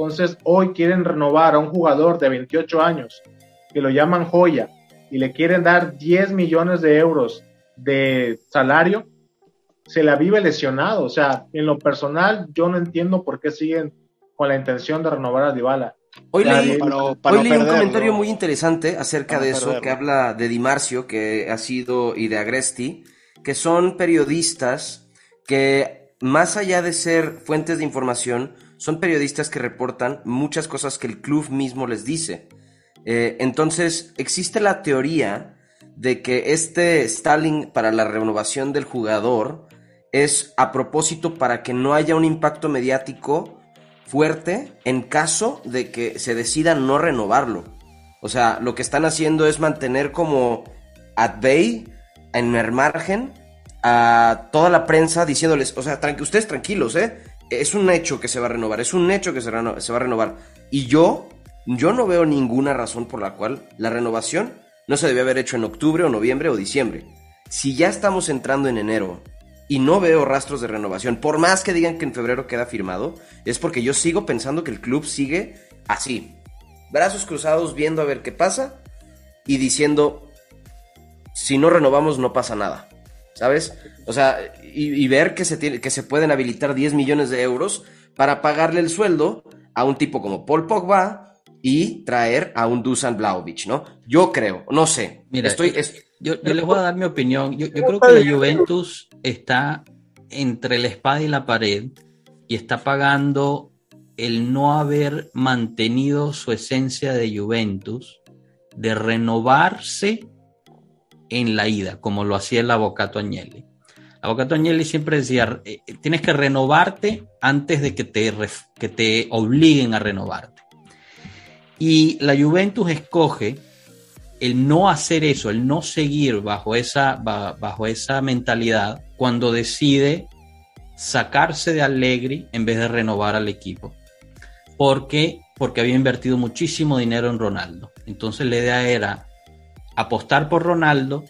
Entonces, hoy quieren renovar a un jugador de 28 años, que lo llaman joya, y le quieren dar 10 millones de euros de salario, se la vive lesionado. O sea, en lo personal, yo no entiendo por qué siguen con la intención de renovar a Dybala. Hoy leí, un comentario muy interesante acerca de eso, que habla de Di Marcio, que ha sido, y de Agresti, que son periodistas que, más allá de ser fuentes de información, son periodistas que reportan muchas cosas que el club mismo les dice. Eh, entonces, existe la teoría de que este Stalin para la renovación del jugador es a propósito para que no haya un impacto mediático fuerte en caso de que se decida no renovarlo. O sea, lo que están haciendo es mantener como at bay, en el margen, a toda la prensa diciéndoles, o sea, ustedes tranquilos, ¿eh? Es un hecho que se va a renovar, es un hecho que se, se va a renovar. Y yo, yo no veo ninguna razón por la cual la renovación no se debe haber hecho en octubre o noviembre o diciembre. Si ya estamos entrando en enero y no veo rastros de renovación. Por más que digan que en febrero queda firmado, es porque yo sigo pensando que el club sigue así. Brazos cruzados viendo a ver qué pasa y diciendo, si no renovamos no pasa nada. ¿Sabes? O sea, y, ver que se, tiene, que se pueden habilitar 10 millones de euros para pagarle el sueldo a un tipo como Paul Pogba y traer a un Dusan Blaovic, ¿no? Yo creo, no sé. Mira, estoy... Yo, les voy a dar mi opinión. Yo, creo que la Juventus está entre la espada y la pared y está pagando el no haber mantenido su esencia de Juventus, de renovarse en la ida, como lo hacía el Avocato Agnelli. Avocato Agnelli siempre decía, eh, tienes que renovarte antes de que te, que te obliguen a renovarte. Y la Juventus escoge el no hacer eso, el no seguir bajo esa, bajo esa mentalidad cuando decide sacarse de Allegri en vez de renovar al equipo. Porque, porque había invertido muchísimo dinero en Ronaldo. Entonces la idea era apostar por Ronaldo,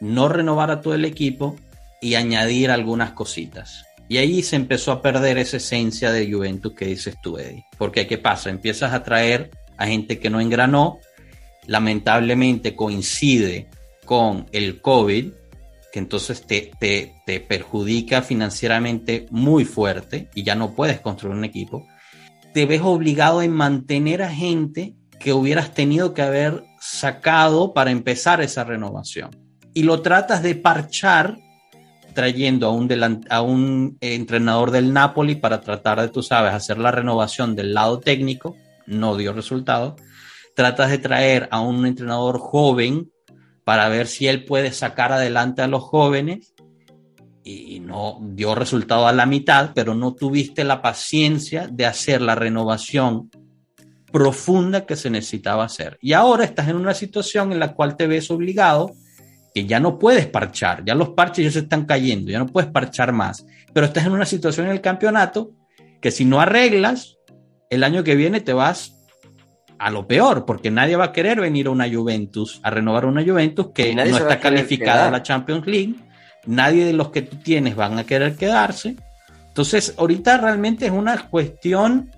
no renovar a todo el equipo y añadir algunas cositas. Y ahí se empezó a perder esa esencia de Juventus que dices tú, Eddie. Porque ¿qué pasa? Empiezas a traer a gente que no engranó, lamentablemente coincide con el COVID, que entonces te, te, perjudica financieramente muy fuerte y ya no puedes construir un equipo, te ves obligado a mantener a gente que hubieras tenido que haber sacado para empezar esa renovación. Y lo tratas de parchar trayendo a un, a un entrenador del Napoli para tratar de, tú sabes, hacer la renovación del lado técnico, no dio resultado, tratas de traer a un entrenador joven para ver si él puede sacar adelante a los jóvenes y no dio resultado a la mitad, pero no tuviste la paciencia de hacer la renovación profunda que se necesitaba hacer. Y ahora estás en una situación en la cual te ves obligado que ya no puedes parchar, ya los parches ya se están cayendo, ya no puedes parchar más, pero estás en una situación en el campeonato que si no arreglas, el año que viene te vas a lo peor, porque nadie va a querer venir a una Juventus, a renovar una Juventus que no está calificada a la Champions League. Nadie de los que tú tienes van a querer quedarse. Entonces, ahorita realmente es una cuestión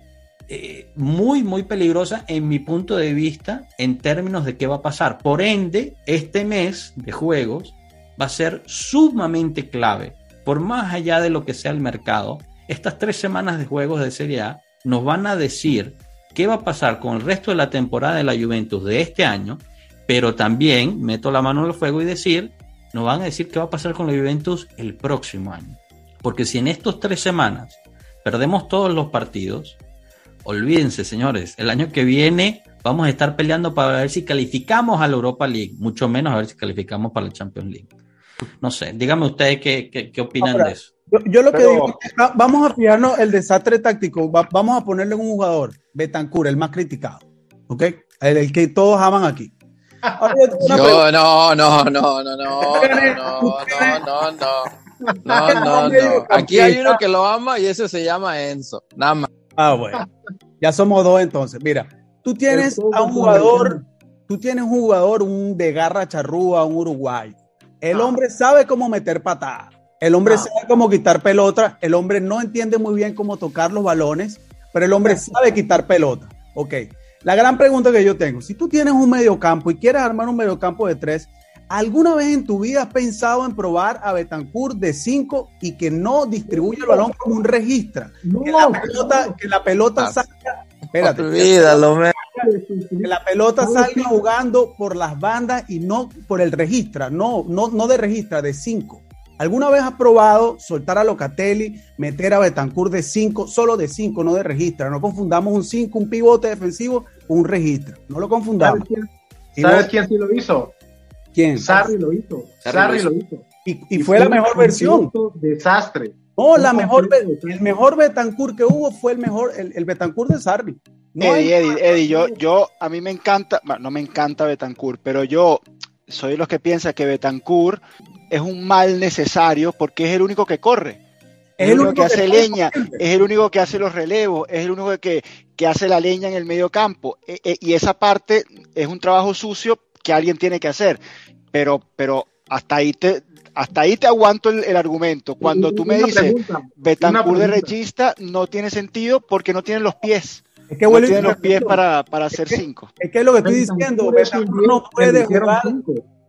eh, muy, muy peligrosa en mi punto de vista en términos de qué va a pasar. Por ende, este mes de juegos va a ser sumamente clave. Por más allá de lo que sea el mercado, estas tres semanas de juegos de Serie A nos van a decir qué va a pasar con el resto de la temporada de la Juventus de este año, pero también meto la mano en el fuego y decir, nos van a decir qué va a pasar con la Juventus el próximo año. Porque si en estas tres semanas perdemos todos los partidos, olvídense, señores, el año que viene vamos a estar peleando para ver si calificamos a la Europa League, mucho menos a ver si calificamos para la Champions League. No sé, díganme ustedes qué, qué, qué opinan Ahora, de eso. Yo, yo lo que Pero- digo es que va- vamos a fijarnos el desastre táctico. va- vamos a ponerle un jugador, Betancur, el más criticado. ¿Ok? El, el que todos aman aquí. Ahora, yo. Yo, no, no, no, no, no, no, no, no, no, no. No, no, no. Aquí hay uno que lo ama y ese se llama Enzo. Nada más. Ah, bueno. Ya somos dos entonces. Mira, tú tienes a un jugador, tú tienes un jugador, un de garra charrúa, un uruguayo. El Ah. hombre sabe cómo meter patadas. El hombre Ah. sabe cómo quitar pelota. El hombre no entiende muy bien cómo tocar los balones, pero el hombre sabe quitar pelota. Ok. La gran pregunta que yo tengo, si tú tienes un mediocampo y quieres armar un mediocampo de tres, ¿alguna vez en tu vida has pensado en probar a Betancourt de cinco y que no distribuye el balón como un registra? que la pelota, que la pelota salga, espérate, Olvídalo, me. que la pelota salga jugando por las bandas y no por el registra, no, no, no de registra, de 5. ¿Alguna vez has probado soltar a Locatelli, meter a Betancourt de 5, solo de 5, no de registra? No confundamos un 5, un pivote defensivo un registra. No lo confundamos. ¿Sabes quién, Y sabes no- quién sí lo hizo? ¿Quién? Sarri lo hizo. Sarri Sarri lo lo hizo. Y, y fue la mejor versión. Desastre. No, la mejor, el mejor Betancourt que hubo fue el mejor, el, el Betancourt de Sarri. No hay- Eddie, Eddie, Eddie, yo, yo, a mí me encanta, bueno, no me encanta Betancourt, pero yo soy los que piensa que Betancourt es un mal necesario porque es el único que corre. Es el único que hace leña, es el único que hace los relevos, es el único que, que hace la leña en el medio campo. E- e- y esa parte es un trabajo sucio que alguien tiene que hacer. Pero, pero hasta ahí te, hasta ahí te aguanto el, el argumento. Cuando tú me Una dices pregunta, Betancourt de regista, no tiene sentido porque no tiene los pies. Es que No vuelve- tiene los pies para, para hacer que- cinco. Es que es lo que estoy diciendo. Betancourt no puede jugar.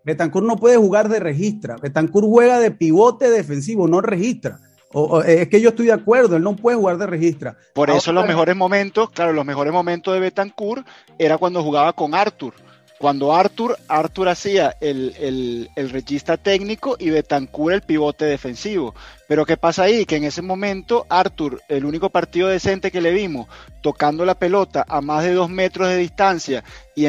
Betancourt no puede jugar de registra. Betancourt juega de pivote defensivo, no registra. O- o- es que yo estoy de acuerdo, él no puede jugar de registra. Por eso los mejores momentos, claro, los mejores momentos de Betancourt era cuando jugaba con Arthur. Cuando Arthur, Arthur hacía el, el, el regista técnico y Betancourt el pivote defensivo. Pero ¿qué pasa ahí? Que en ese momento Arthur, el único partido decente que le vimos, tocando la pelota a más de dos metros de distancia y,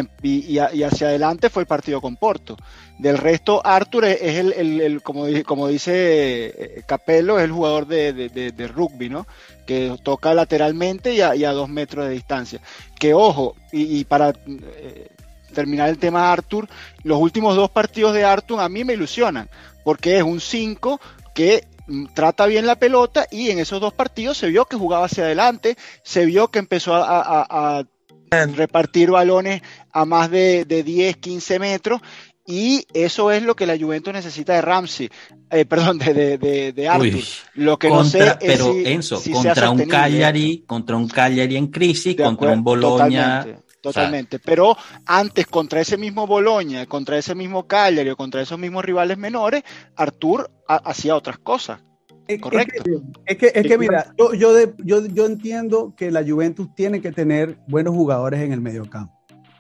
hacia adelante fue el partido con Porto. Del resto, Arthur es, el, el- el- como, como dice eh, Capello, es el jugador de, de- de- rugby, ¿no? Que toca lateralmente y a, dos metros de distancia. Que ojo, y, y para eh, terminar el tema Arthur, los últimos dos partidos de Arthur a mí me ilusionan, porque es un 5 que mm, trata bien la pelota y en esos dos partidos se vio que jugaba hacia adelante, se vio que empezó a, a- a- a repartir balones a más de, de 10, 15 metros y eso es lo que la Juventus necesita de Ramsey, eh, *laughs* perdón, de, de, de, de Arthur. Uy, lo que no contra- sé es pero si- Enzo, si contra un. Cagliari, contra un Cagliari en crisis, De contra un Bologna. Totalmente, totalmente. Pero antes, contra ese mismo Boloña, contra ese mismo Cagliari o contra esos mismos rivales menores, Artur ha- hacía otras cosas. Es- es Correcto. que- Es que, es que mira, yo, yo, de- yo, yo entiendo que la Juventus tiene que tener buenos jugadores en el mediocampo.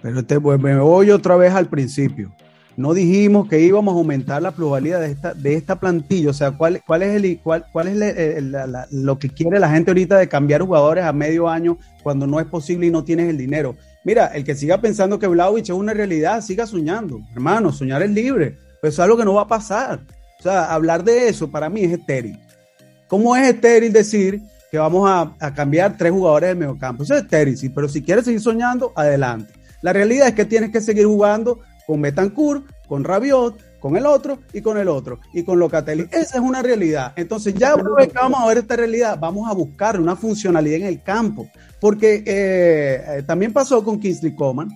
Pero te, pues, me voy otra vez al principio. No dijimos que íbamos a aumentar la pluralidad de esta, de esta plantilla. O sea, ¿cuál, cuál es, el, cuál, cuál es el- el- la- la- lo que quiere la gente ahorita de cambiar jugadores a medio año cuando no es posible y no tienes el dinero? Mira, el que siga pensando que Vlaovic es una realidad, siga soñando. Hermano, soñar es libre. Pero eso es algo que no va a pasar. O sea, hablar de eso para mí es estéril. ¿Cómo es estéril decir que vamos a, a cambiar tres jugadores del mediocampo? Eso es estéril, sí, pero si quieres seguir soñando, adelante. La realidad es que tienes que seguir jugando con Betancourt, con Rabiot, con el otro y con el otro, y con Locatelli. Esa es una realidad. Entonces, ya una vez que vamos a ver esta realidad, vamos a buscar una funcionalidad en el campo. Porque eh, eh, también pasó con Kingsley Coman,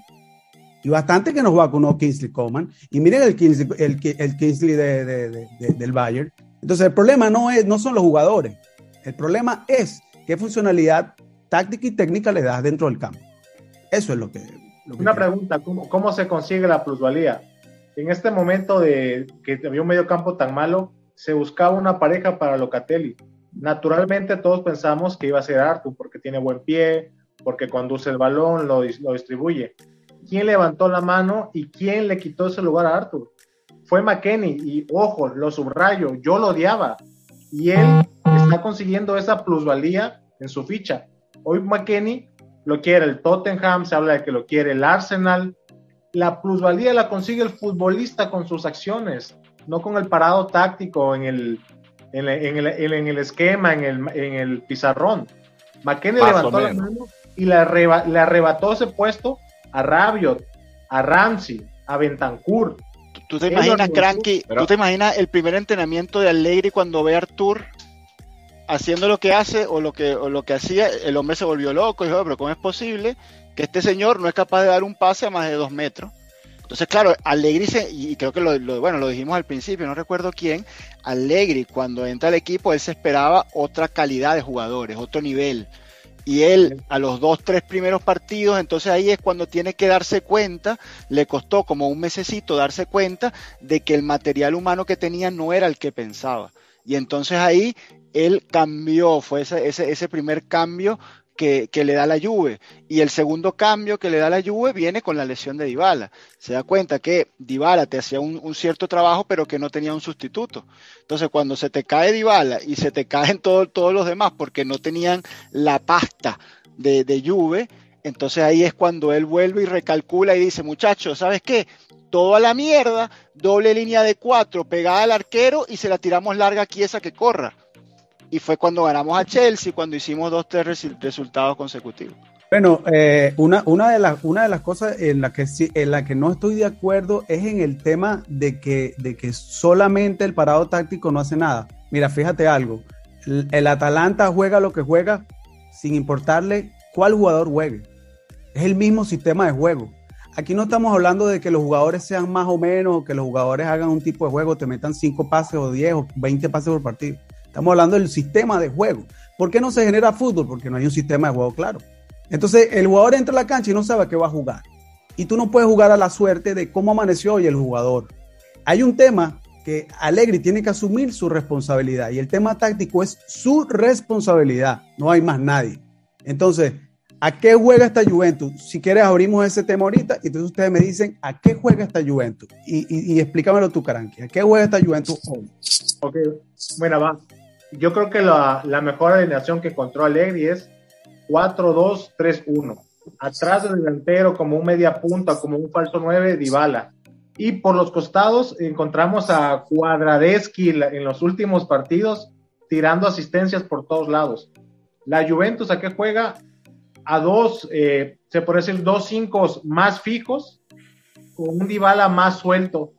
y bastante que nos vacunó Kingsley Coman. Y miren el Kingsley, el, el Kingsley de- de- de- de- del Bayern. Entonces, el problema no, es, no son los jugadores. El problema es qué funcionalidad táctica y técnica le das dentro del campo. Eso es lo que. lo que Una pregunta, ¿cómo, cómo se consigue la plusvalía? En este momento de que había un medio campo tan malo, se buscaba una pareja para Locatelli. Naturalmente todos pensamos que iba a ser Arthur porque tiene buen pie, porque conduce el balón, lo, dis- lo distribuye. ¿Quién levantó la mano y quién le quitó ese lugar a Arthur? Fue McKenny y ojo, lo subrayo, yo lo odiaba y él está consiguiendo esa plusvalía en su ficha. Hoy McKenny lo quiere el Tottenham, se habla de que lo quiere el Arsenal. La plusvalía la consigue el futbolista con sus acciones. no con el parado táctico en el, en, el, en el, esquema, en el, en el pizarrón. McKenny levantó la mano y le, arrebató ese puesto a Rabiot, a Ramsey, a Bentancur. ¿Tú te imaginas, Cranky, tú te imaginas el primer entrenamiento de Allegri cuando ve a Artur haciendo lo que hace o lo que, lo que hacía? El hombre se volvió loco y dijo, pero ¿cómo es posible que este señor no es capaz de dar un pase a más de dos metros? Entonces, claro, Allegri, y creo que lo, bueno, lo dijimos al principio, no recuerdo quién, Allegri cuando entra al equipo, él se esperaba otra calidad de jugadores, otro nivel. Y él a los dos, tres primeros partidos, entonces ahí es cuando tiene que darse cuenta, le costó como un mesecito darse cuenta de que el material humano que tenía no era el que pensaba. Y entonces ahí él cambió, fue ese, ese, ese primer cambio que, le da la Juve. Y el segundo cambio que le da la Juve viene con la lesión de Dybala. Se da cuenta que Dybala te hacía un, cierto trabajo, pero que no tenía un sustituto. Entonces, cuando se te cae Dybala y se te caen *laughs* todos los demás porque no tenían la pasta de, de Juve, entonces ahí es cuando él vuelve y recalcula y dice, muchachos, ¿sabes qué? Todo a la mierda, doble línea de cuatro, pegada al arquero y se la tiramos larga aquí esa que corra y fue cuando ganamos a Chelsea, cuando hicimos dos, tres resultados consecutivos. Bueno, eh, una, una, de las, una de las cosas en la, que sí, en la que no estoy de acuerdo es en el tema de que, de que solamente el parado táctico no hace nada. Mira, fíjate algo, el, Atalanta juega lo que juega sin importarle cuál jugador juegue. Es el mismo sistema de juego. Aquí no estamos hablando de que los jugadores sean más o menos, que los jugadores hagan un tipo de juego, te metan cinco pases o 10 o 20 pases por partido. Estamos hablando del sistema de juego. ¿Por qué no se genera fútbol? Porque no hay un sistema de juego claro. Entonces, el jugador entra a la cancha y no sabe qué va a jugar. Y tú no puedes jugar a la suerte de cómo amaneció hoy el jugador. Hay un tema que Allegri tiene que asumir su responsabilidad y el tema táctico es su responsabilidad. No hay más nadie. Entonces, ¿a qué juega esta Juventus? Si quieres, abrimos ese tema ahorita y entonces ustedes me dicen, ¿a qué juega esta Juventus? Y, explícamelo tú, Caranqui. ¿A qué juega esta Juventus hoy? Ok, bueno, va yo creo que la, mejor alineación que encontró Allegri es 4-2-3-1. Atrás del delantero, como un media punta, como un falso 9, Dybala. Y por los costados encontramos a Cuadradeschi en los últimos partidos, tirando asistencias por todos lados. La Juventus, ¿a qué juega? A dos, eh, se puede decir, dos cinco más fijos, con un Dybala más suelto.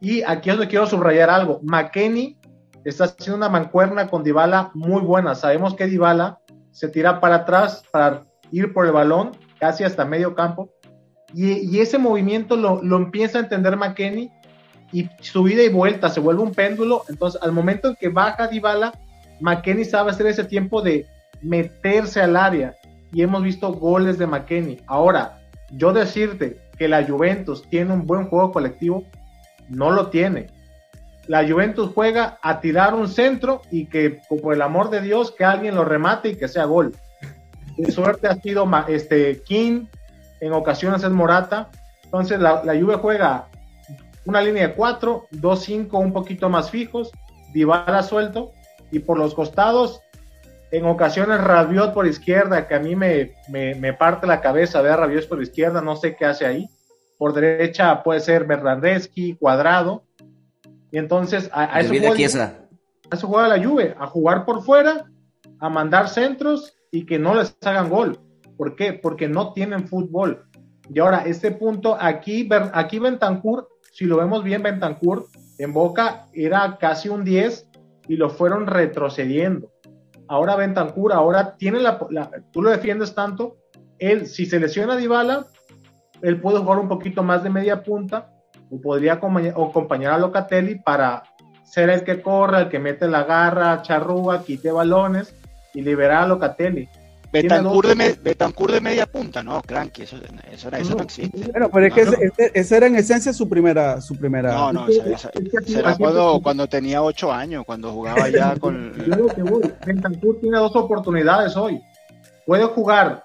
Y aquí es donde quiero subrayar algo. McKenny está haciendo una mancuerna con Dybala muy buena. Sabemos que Dybala se tira para atrás para ir por el balón, casi hasta medio campo. Y, ese movimiento lo, empieza a entender McKenny y su ida y vuelta se vuelve un péndulo. Entonces, al momento en que baja Dybala, McKenny sabe hacer ese tiempo de meterse al área. Y hemos visto goles de McKenny. Ahora, yo decirte que la Juventus tiene un buen juego colectivo, no lo tiene la Juventus juega a tirar un centro y que, por el amor de Dios, que alguien lo remate y que sea gol. De *laughs* suerte ha sido este, King, en ocasiones es Morata. Entonces la, la Juve juega una línea de cuatro, dos, cinco un poquito más fijos, Dybala suelto, y por los costados, en ocasiones Rabiot por izquierda, que a mí me, me, parte la cabeza ver a Rabiot por izquierda, no sé qué hace ahí. Por derecha puede ser Bernardeschi, Cuadrado, y entonces a, eso juega, la Juve, a jugar por fuera, a mandar centros y que no les hagan gol. ¿Por qué? Porque no tienen fútbol. Y ahora, este punto, aquí, aquí Bentancur, si lo vemos bien, Bentancur en Boca era casi un 10 y lo fueron retrocediendo. Ahora Bentancur, ahora tiene la, tú lo defiendes tanto, él, si se lesiona Dybala, él puede jugar un poquito más de media punta o podría acompañar a Locatelli para ser el que corra, el que mete la garra, charrúa, quite balones y liberar a Locatelli. Betancur de, media punta, no, cranky, eso, eso, eso no, existe. Bueno, pero es que esa era en esencia su primera. Su primera... No, no, esa, era cuando, cuando tenía ocho años, cuando jugaba ya *laughs* con. Betancur tiene dos oportunidades hoy. Puede jugar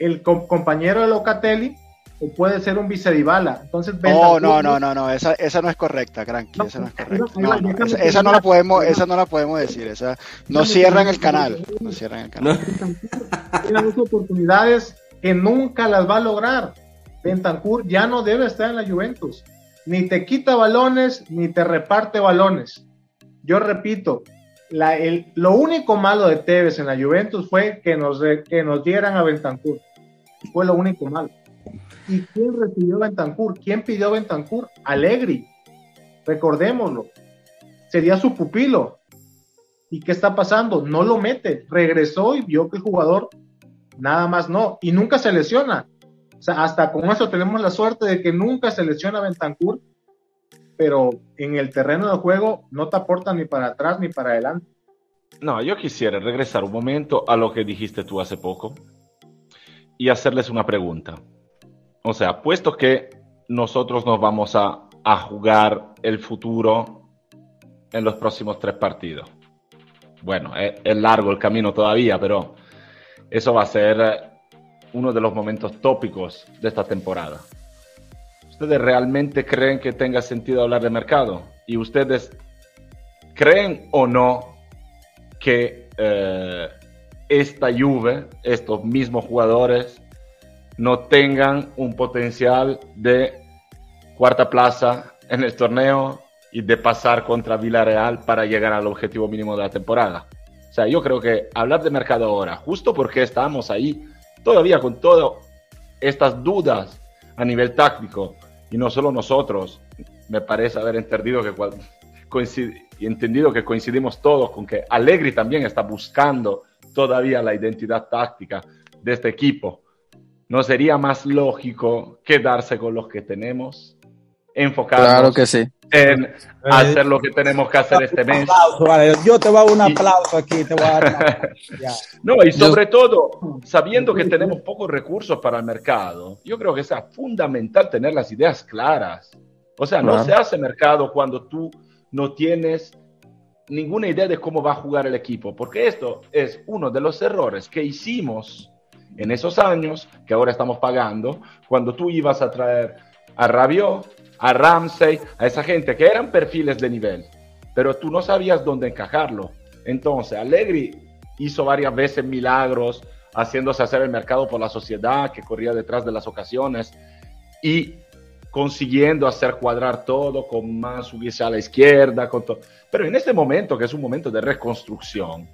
el compañero de Locatelli o puede ser un vicedibala. Entonces, no, no, no, no, no, esa, esa no es correcta, Cranky, esa no es correcta. No, no, esa, no la podemos, esa no la podemos decir, esa no cierran el canal, no cierran el canal. *laughs* Tiene dos oportunidades que nunca las va a lograr. Bentancur ya no debe estar en la Juventus. ni te quita balones, ni te reparte balones. Yo repito, la, el, lo único malo de Tevez en la Juventus fue que nos, que nos dieran a Bentancur. Fue lo único malo. ¿Y quién recibió Bentancur? ¿Quién pidió Bentancur? Alegri. Recordémoslo. Sería su pupilo. ¿Y qué está pasando? No lo mete. Regresó y vio que el jugador nada más no. Y nunca se lesiona. O sea, hasta con eso tenemos la suerte de que nunca se lesiona Bentancur pero en el terreno de juego no te aporta ni para atrás ni para adelante. No, yo quisiera regresar un momento a lo que dijiste tú hace poco y hacerles una pregunta. O sea, puesto que nosotros nos vamos a, a jugar el futuro en los próximos tres partidos. Bueno, es, largo el camino todavía, pero eso va a ser uno de los momentos tópicos de esta temporada. ¿Ustedes realmente creen que tenga sentido hablar de mercado? ¿Y ustedes creen o no que eh, esta Juve, estos mismos jugadores, no tengan un potencial de cuarta plaza en el torneo y de pasar contra Villarreal para llegar al objetivo mínimo de la temporada? O sea, yo creo que hablar de mercado ahora, justo porque estamos ahí todavía con todas estas dudas a nivel táctico, y no solo nosotros, me parece haber entendido que, entendido que coincidimos todos con que Allegri también está buscando todavía la identidad táctica de este equipo. ¿No sería más lógico quedarse con los que tenemos? Enfocarnos claro que sí. en hacer lo que tenemos que hacer este mes. Yo te voy a dar un aplauso aquí. Te voy a dar *laughs* no, y sobre todo, sabiendo que tenemos pocos recursos para el mercado, yo creo que es fundamental tener las ideas claras. O sea, no se hace mercado cuando tú no tienes ninguna idea de cómo va a jugar el equipo, porque esto es uno de los errores que hicimos en esos años, que ahora estamos pagando, cuando tú ibas a traer a Rabiot, a Ramsey, a esa gente que eran perfiles de nivel, pero tú no sabías dónde encajarlo. Entonces, Allegri hizo varias veces milagros, haciéndose hacer el mercado por la sociedad que corría detrás de las ocasiones y consiguiendo hacer cuadrar todo con más subirse a la izquierda, con todo. Pero en este momento, que es un momento de reconstrucción,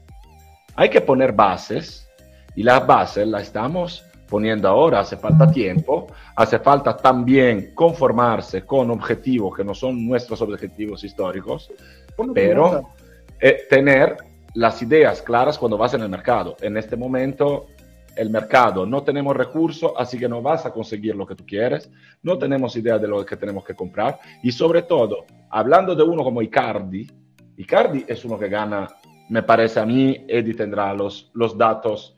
hay que poner bases y las bases las estamos poniendo ahora, hace falta tiempo, hace falta también conformarse con objetivos que no son nuestros objetivos históricos, pero eh, tener las ideas claras cuando vas en el mercado. En este momento, el mercado, no tenemos recursos, así que no vas a conseguir lo que tú quieres, no tenemos idea de lo que tenemos que comprar. Y sobre todo, hablando de uno como Icardi, Icardi es uno que gana, me parece a mí, Eddie tendrá los, los datos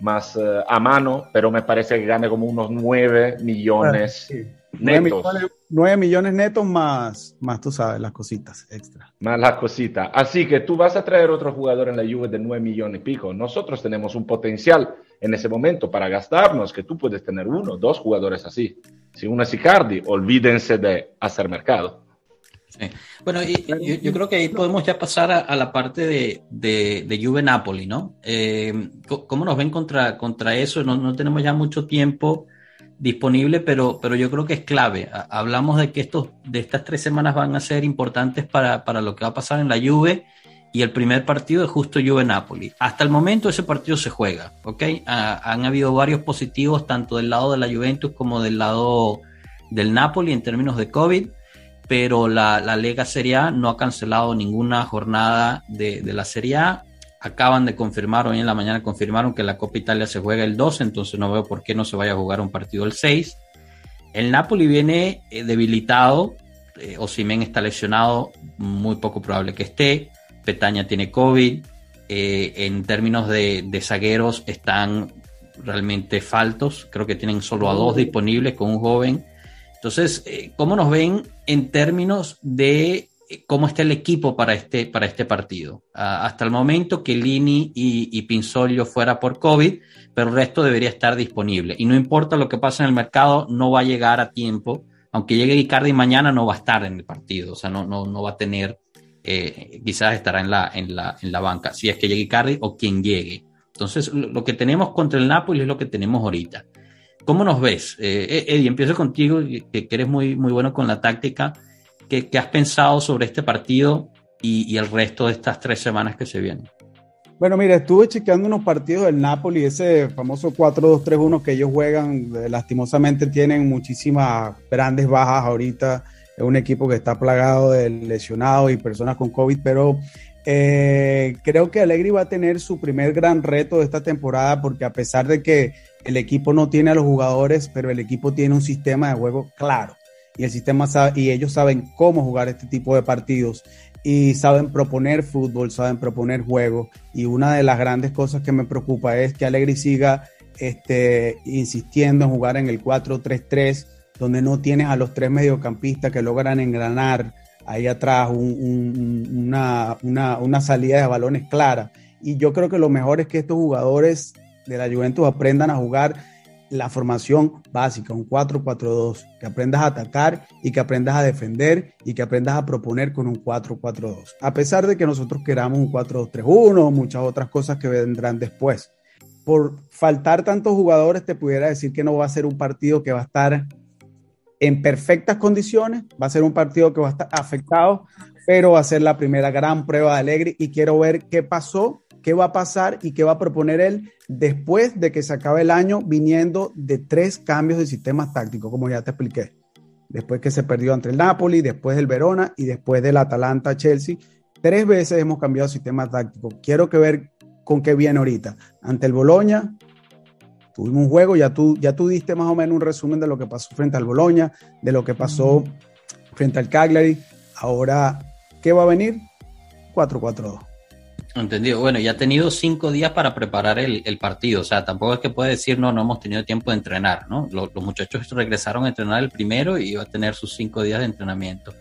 más uh, a mano, pero me parece que gane como unos 9 millones sí. netos. 9 millones, netos más, más, tú sabes, las cositas extra. Más las cositas. Así que tú vas a traer otro jugador en la Juve de 9 millones y pico. Nosotros tenemos un potencial en ese momento para gastarnos, que tú puedes tener uno, dos jugadores así. Si uno es Icardi, olvídense de hacer mercado. Sí. Bueno, y, yo, yo, creo que ahí podemos ya pasar a, a la parte de, de, de, Juve Napoli, ¿no? Eh, ¿Cómo nos ven contra, contra eso? No, no, tenemos ya mucho tiempo disponible, pero, pero yo creo que es clave. Hablamos de que estos, de estas tres semanas van a ser importantes para, para lo que va a pasar en la Juve y el primer partido es justo Juve Napoli. Hasta el momento ese partido se juega, ¿ok? Ha, han habido varios positivos tanto del lado de la Juventus como del lado del Napoli en términos de COVID pero la, la Lega Serie A no ha cancelado ninguna jornada de, de, la Serie A. Acaban de confirmar, hoy en la mañana confirmaron que la Copa Italia se juega el 12, entonces no veo por qué no se vaya a jugar un partido el 6. El Napoli viene eh, debilitado, eh, Osimen está lesionado, muy poco probable que esté. Petaña tiene COVID. Eh, en términos de, de zagueros están realmente faltos, creo que tienen solo a dos disponibles con un joven entonces, eh, ¿cómo nos ven en términos de eh, cómo está el equipo para este, para este partido? Uh, hasta el momento que Lini y, y, Pinsolio fuera por COVID, pero el resto debería estar disponible. Y no importa lo que pase en el mercado, no va a llegar a tiempo. Aunque llegue Icardi mañana, no va a estar en el partido. O sea, no, no, no va a tener, eh, quizás estará en la, en, la, en la banca, si es que llegue Icardi o quien llegue. Entonces, lo que tenemos contra el Napoli es lo que tenemos ahorita. ¿Cómo nos ves? Eh, Eddie, empiezo contigo, que, eres muy, muy bueno con la táctica. ¿Qué, has pensado sobre este partido y, el resto de estas tres semanas que se vienen? Bueno, mira, estuve chequeando unos partidos del Napoli, ese famoso 4-2-3-1 que ellos juegan, eh, lastimosamente tienen muchísimas grandes bajas ahorita, es un equipo que está plagado de lesionados y personas con COVID, pero eh, creo que Allegri va a tener su primer gran reto de esta temporada porque a pesar de que el equipo no tiene a los jugadores, pero el equipo tiene un sistema de juego claro. Y el sistema y ellos saben cómo jugar este tipo de partidos y saben proponer fútbol, saben proponer juego. Y una de las grandes cosas que me preocupa es que Allegri siga este, insistiendo en jugar en el 4-3-3 donde no tienes a los tres mediocampistas que logran engranar ahí atrás una, una, salida de balones clara. Y yo creo que lo mejor es que estos jugadores de la Juventus aprendan a jugar la formación básica, un 4-4-2, que aprendas a atacar y que aprendas a defender y que aprendas a proponer con un 4-4-2. A pesar de que nosotros queramos un 4-2-3-1 o muchas otras cosas que vendrán después. Por faltar tantos jugadores, te pudiera decir que no va a ser un partido que va a estar en perfectas condiciones. Va a ser un partido que va a estar afectado, pero va a ser la primera gran prueba de Alegre y quiero ver qué pasó, qué va a pasar y qué va a proponer él después de que se acabe el año viniendo de tres cambios de sistemas tácticos, como ya te expliqué. Después que se perdió ante el Napoli, después del Verona y después del Atalanta Chelsea. Tres veces hemos cambiado sistema táctico. Quiero que ver con qué viene ahorita. Ante el Boloña, Tuvimos un juego, ya tú, ya tú diste más o menos un resumen de lo que pasó frente al Boloña, de lo que pasó frente al Cagliari. Ahora, ¿qué va a venir? 4-4-2. Entendido. Bueno, ya ha tenido cinco días para preparar el, partido. O sea, tampoco es que puede decir, no, no hemos tenido tiempo de entrenar, ¿no? Los, muchachos regresaron a entrenar el primero y va a tener sus cinco días de entrenamiento.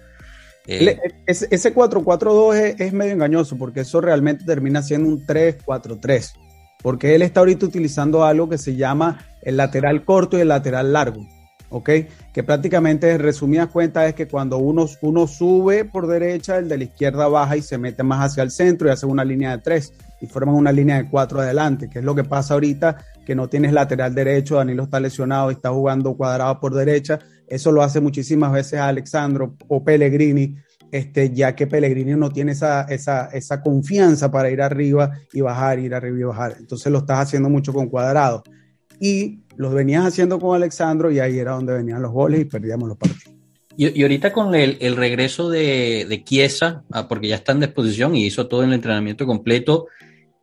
Eh, ese 4-4-2 es, es, medio engañoso porque eso realmente termina siendo un 3-4-3 porque él está ahorita utilizando algo que se llama el lateral corto y el lateral largo, ¿ok? Que prácticamente, en resumidas cuentas, es que cuando uno, uno sube por derecha, el de la izquierda baja y se mete más hacia el centro y hace una línea de tres y forman una línea de cuatro adelante, que es lo que pasa ahorita, que no tienes lateral derecho, Danilo está lesionado y está jugando cuadrado por derecha, eso lo hace muchísimas veces Alexandro o Pellegrini, este, ya que Pellegrini no tiene esa, confianza para ir arriba y bajar, ir arriba y bajar. Entonces lo estás haciendo mucho con cuadrado. Y los venías haciendo con Alexandro y ahí era donde venían los goles y perdíamos los partidos. Y, ahorita con el, regreso de, de Chiesa, ah, porque ya está en disposición y hizo todo el entrenamiento completo,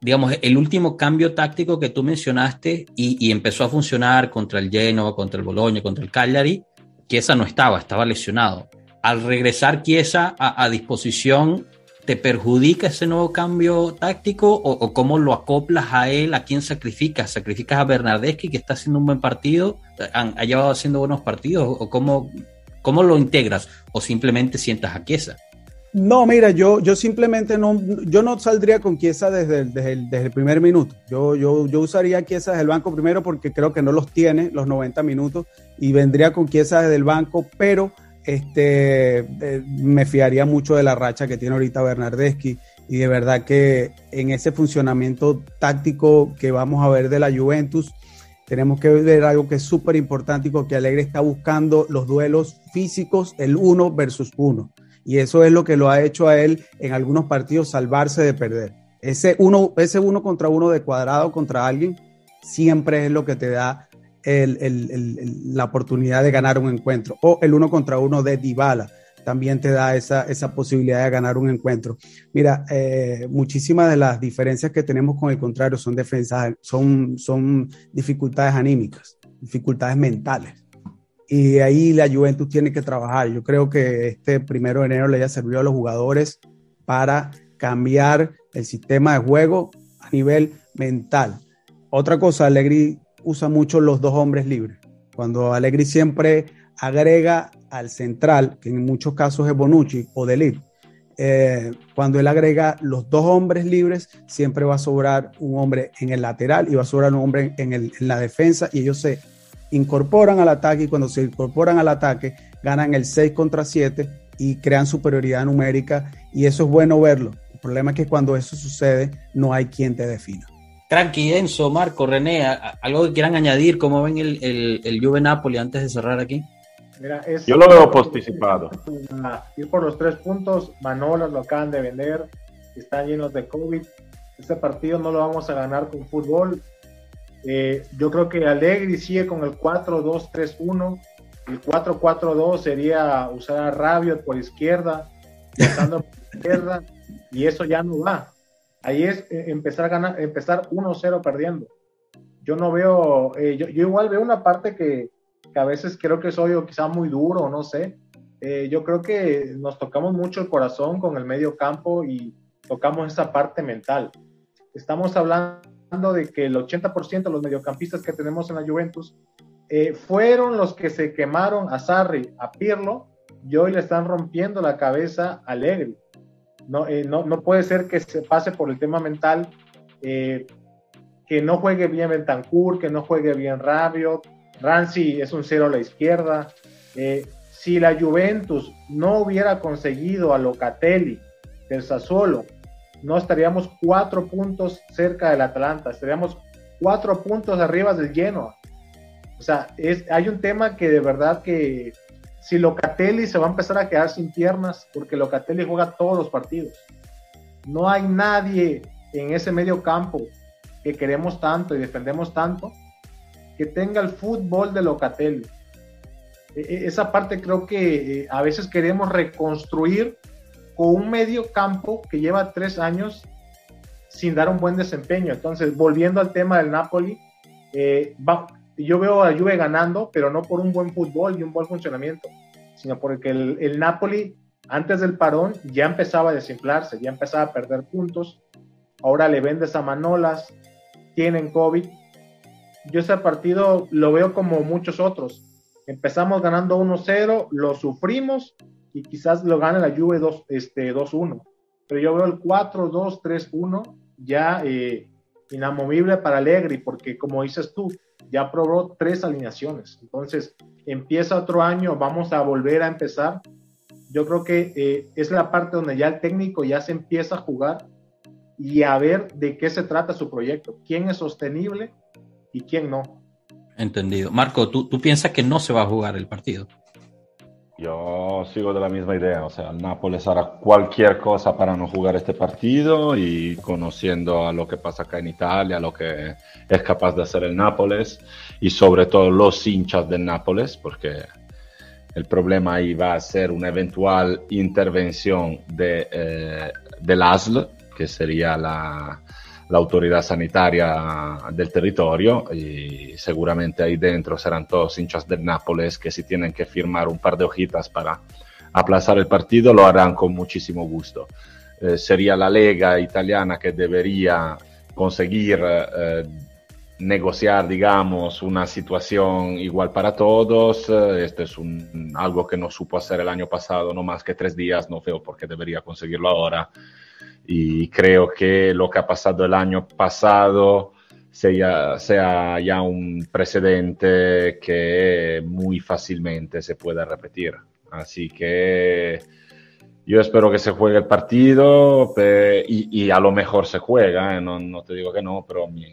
digamos, el último cambio táctico que tú mencionaste y, empezó a funcionar contra el Genoa, contra el Bologna, contra el Cagliari, Chiesa no estaba, estaba lesionado al regresar Chiesa a, disposición, ¿te perjudica ese nuevo cambio táctico o, cómo lo acoplas a él? ¿A quién sacrificas? ¿Sacrificas a Bernardeschi que está haciendo un buen partido? ¿Ha, llevado haciendo buenos partidos? ¿O cómo, cómo lo integras? ¿O simplemente sientas a Chiesa? No, mira, yo, yo simplemente no, yo no saldría con Chiesa desde el, desde el, primer minuto. Yo, yo, yo usaría Chiesa desde el banco primero porque creo que no los tiene los 90 minutos y vendría con Chiesa desde el banco, pero este, eh, me fiaría mucho de la racha que tiene ahorita Bernardeschi y de verdad que en ese funcionamiento táctico que vamos a ver de la Juventus, tenemos que ver algo que es súper importante y que Alegre está buscando los duelos físicos, el uno versus uno. Y eso es lo que lo ha hecho a él en algunos partidos salvarse de perder. Ese uno, ese uno contra uno de cuadrado contra alguien siempre es lo que te da la oportunidad de ganar un encuentro. O el uno contra uno de Dybala también te da esa, esa posibilidad de ganar un encuentro. Mira, eh, muchísimas de las diferencias que tenemos con el contrario son defensas, son, son dificultades anímicas, dificultades mentales. Y ahí la Juventus tiene que trabajar. Yo creo que este primero de enero le haya servido a los jugadores para cambiar el sistema de juego a nivel mental. Otra cosa, Alegri usa mucho los dos hombres libres. Cuando Allegri siempre agrega al central, que en muchos casos es Bonucci o Delit, eh, cuando él agrega los dos hombres libres, siempre va a sobrar un hombre en el lateral y va a sobrar un hombre en, en la defensa y ellos se incorporan al ataque y cuando se incorporan al ataque ganan el 6 contra 7 y crean superioridad numérica y eso es bueno verlo. El problema es que cuando eso sucede no hay quien te defina. Tranqui, Enzo, Marco, René, algo que quieran añadir, ¿cómo ven el, el, el Juve Napoli antes de cerrar aquí? Yo lo veo posticipado. Ir por los tres puntos, Manolas lo acaban de vender, están llenos de COVID. Este partido no lo vamos a ganar con fútbol. Eh, yo creo que Allegri sigue con el 4-2-3-1. El 4-4-2 sería usar a Rabiot por izquierda, *laughs* por izquierda, y eso ya no va. Ahí es eh, empezar a ganar, empezar 1-0 perdiendo. Yo no veo, eh, yo, igual veo una parte que, que, a veces creo que soy o quizá muy duro, no sé. yo creo que nos tocamos mucho el corazón con el medio campo y tocamos esa parte mental. Estamos hablando de que el 80% de los mediocampistas que tenemos en la Juventus eh, fueron los que se quemaron a Sarri, a Pirlo, y hoy le están rompiendo la cabeza a Allegri. No, eh, no, no, puede ser que se pase por el tema mental, eh, que no juegue bien Bentancur, que no juegue bien Rabio, Ranzi es un cero a la izquierda. si la Juventus no hubiera conseguido a Locatelli del Sassuolo, no estaríamos cuatro puntos cerca del Atlanta, estaríamos cuatro puntos arriba del Genoa. O sea, es, hay un tema que de verdad que si Locatelli se va a empezar a quedar sin piernas, porque Locatelli juega todos los partidos. No hay nadie en ese medio campo que queremos tanto y defendemos tanto que tenga el fútbol de Locatelli. E, e, esa parte creo que eh, a veces queremos reconstruir con un medio campo que lleva tres años sin dar un buen desempeño. Entonces, volviendo al tema del Napoli, eh, yo veo a Juve ganando, pero no por un buen fútbol y un buen funcionamiento, sino porque el, el Napoli antes del parón ya empezaba a desinflarse, ya empezaba a perder puntos. Ahora le vendes a Manolas, tienen COVID. Yo ese partido lo veo como muchos otros. Empezamos ganando 1-0, lo sufrimos y quizás lo gane la Juve 2-1. Este, Pero yo veo el 4-2-3-1 ya eh, inamovible para Allegri, porque como dices tú, ya probó tres alineaciones. Entonces, empieza otro año, vamos a volver a empezar. Yo creo que eh, es la parte donde ya el técnico ya se empieza a jugar y a ver de qué se trata su proyecto, quién es sostenible y quién no. Entendido. Marco, ¿tú, tú piensas que no se va a jugar el partido? Yo sigo de la misma idea, o sea, Nápoles hará cualquier cosa para no jugar este partido y conociendo a lo que pasa acá en Italia, lo que es capaz de hacer el Nápoles y sobre todo los hinchas del Nápoles, porque el problema ahí va a ser una eventual intervención de, eh, del ASL, que sería la, la autoridad sanitaria del territorio y seguramente ahí dentro serán todos hinchas del Nápoles que si tienen que firmar un par de hojitas para aplazar el partido lo harán con muchísimo gusto. Eh, sería la Lega italiana que debería conseguir eh, negociar, digamos, una situación igual para todos. Esto es un, algo que no supo hacer el año pasado, no más que tres días, no veo por qué debería conseguirlo ahora y creo que lo que ha pasado el año pasado sea, sea ya un precedente que muy fácilmente se pueda repetir. Así que yo espero que se juegue el partido y, y, a lo mejor se juega, ¿eh? no, no, te digo que no, pero mi,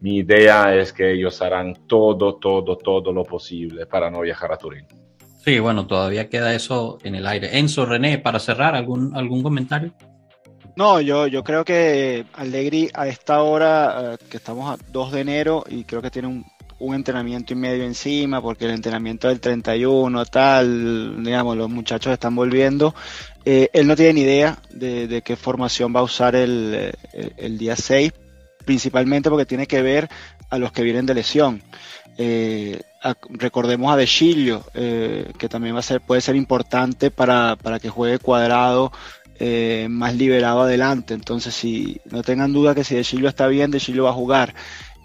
mi idea es que ellos harán todo, todo, todo lo posible para no viajar a Turín. Sí, bueno, todavía queda eso en el aire. Enzo, René, para cerrar, ¿algún, algún comentario? No, yo, yo creo que Allegri a esta hora, eh, que estamos a 2 de enero, y creo que tiene un, entrenamiento y medio encima, porque el entrenamiento del 31, tal, digamos, los muchachos están volviendo. Eh, él no tiene ni idea de, qué formación va a usar el, día 6, principalmente porque tiene que ver a los que vienen de lesión. Eh, recordemos a De Chilio, que también va a ser, puede ser importante para, para que juegue cuadrado eh, más liberado adelante. Entonces, si no tengan duda que si De Chilo está bien, De Chilo va a jugar.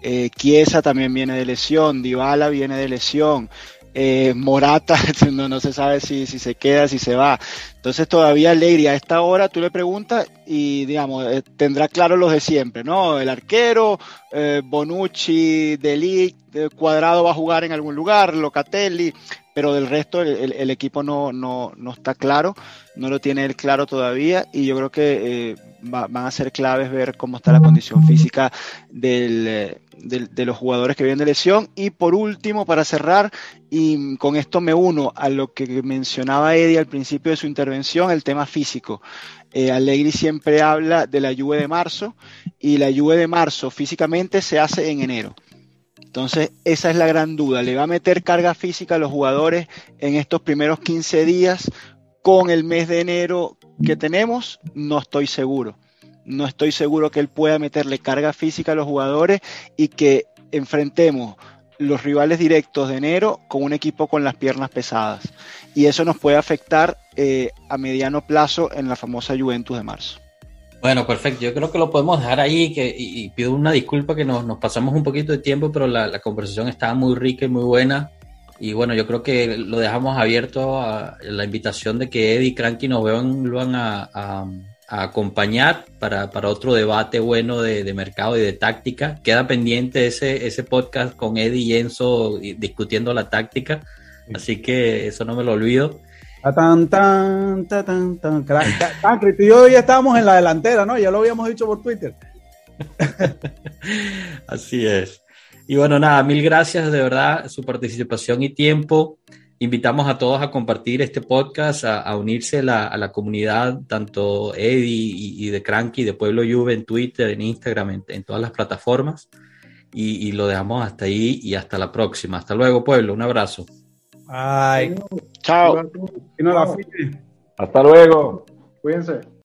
Eh, Chiesa también viene de lesión, Dybala viene de lesión. Eh, Morata, *laughs* no, se sabe si, se queda, si se va. Entonces todavía Allegri a esta hora tú le preguntas y digamos, eh, tendrá claro los de siempre, ¿no? El arquero, eh, Bonucci, Delic, Cuadrado va a jugar en algún lugar, Locatelli, pero del resto el, equipo no, no, no, está claro, no lo tiene él claro todavía y yo creo que eh, va, van a ser claves ver cómo está la condición física del, de los jugadores que vienen de lesión y por último para cerrar y con esto me uno a lo que mencionaba Eddie al principio de su intervención, el tema físico. Eh, Allegri siempre habla de la lluvia de marzo y la lluvia de marzo físicamente se hace en enero. Entonces, esa es la gran duda. ¿Le va a meter carga física a los jugadores en estos primeros 15 días con el mes de enero que tenemos? No estoy seguro. No estoy seguro que él pueda meterle carga física a los jugadores y que enfrentemos los rivales directos de enero con un equipo con las piernas pesadas. Y eso nos puede afectar eh, a mediano plazo en la famosa Juventus de marzo. Bueno, perfecto. Yo creo que lo podemos dejar ahí que, y, pido una disculpa que nos, nos, pasamos un poquito de tiempo, pero la, conversación estaba muy rica y muy buena. Y bueno, yo creo que lo dejamos abierto a la invitación de que Eddie y Cranky nos vean, van a, a acompañar para, para, otro debate bueno de, de, mercado y de táctica. Queda pendiente ese, ese podcast con Eddie y Enzo discutiendo la táctica. Así que eso no me lo olvido. Tan, tan, tan, tan, tan. Tú y yo ya estábamos en la delantera, ¿no? Ya lo habíamos dicho por Twitter. *laughs* Así es. Y bueno, nada, mil gracias de verdad, su participación y tiempo. Invitamos a todos a compartir este podcast, a, a unirse a la, a la, comunidad, tanto Eddie y, y, de Cranky, de Pueblo Juve, en Twitter, en Instagram, en, en todas las plataformas. Y, y, lo dejamos hasta ahí y hasta la próxima. Hasta luego, Pueblo. Un abrazo. Ay. Chao. Hasta luego. Cuídense.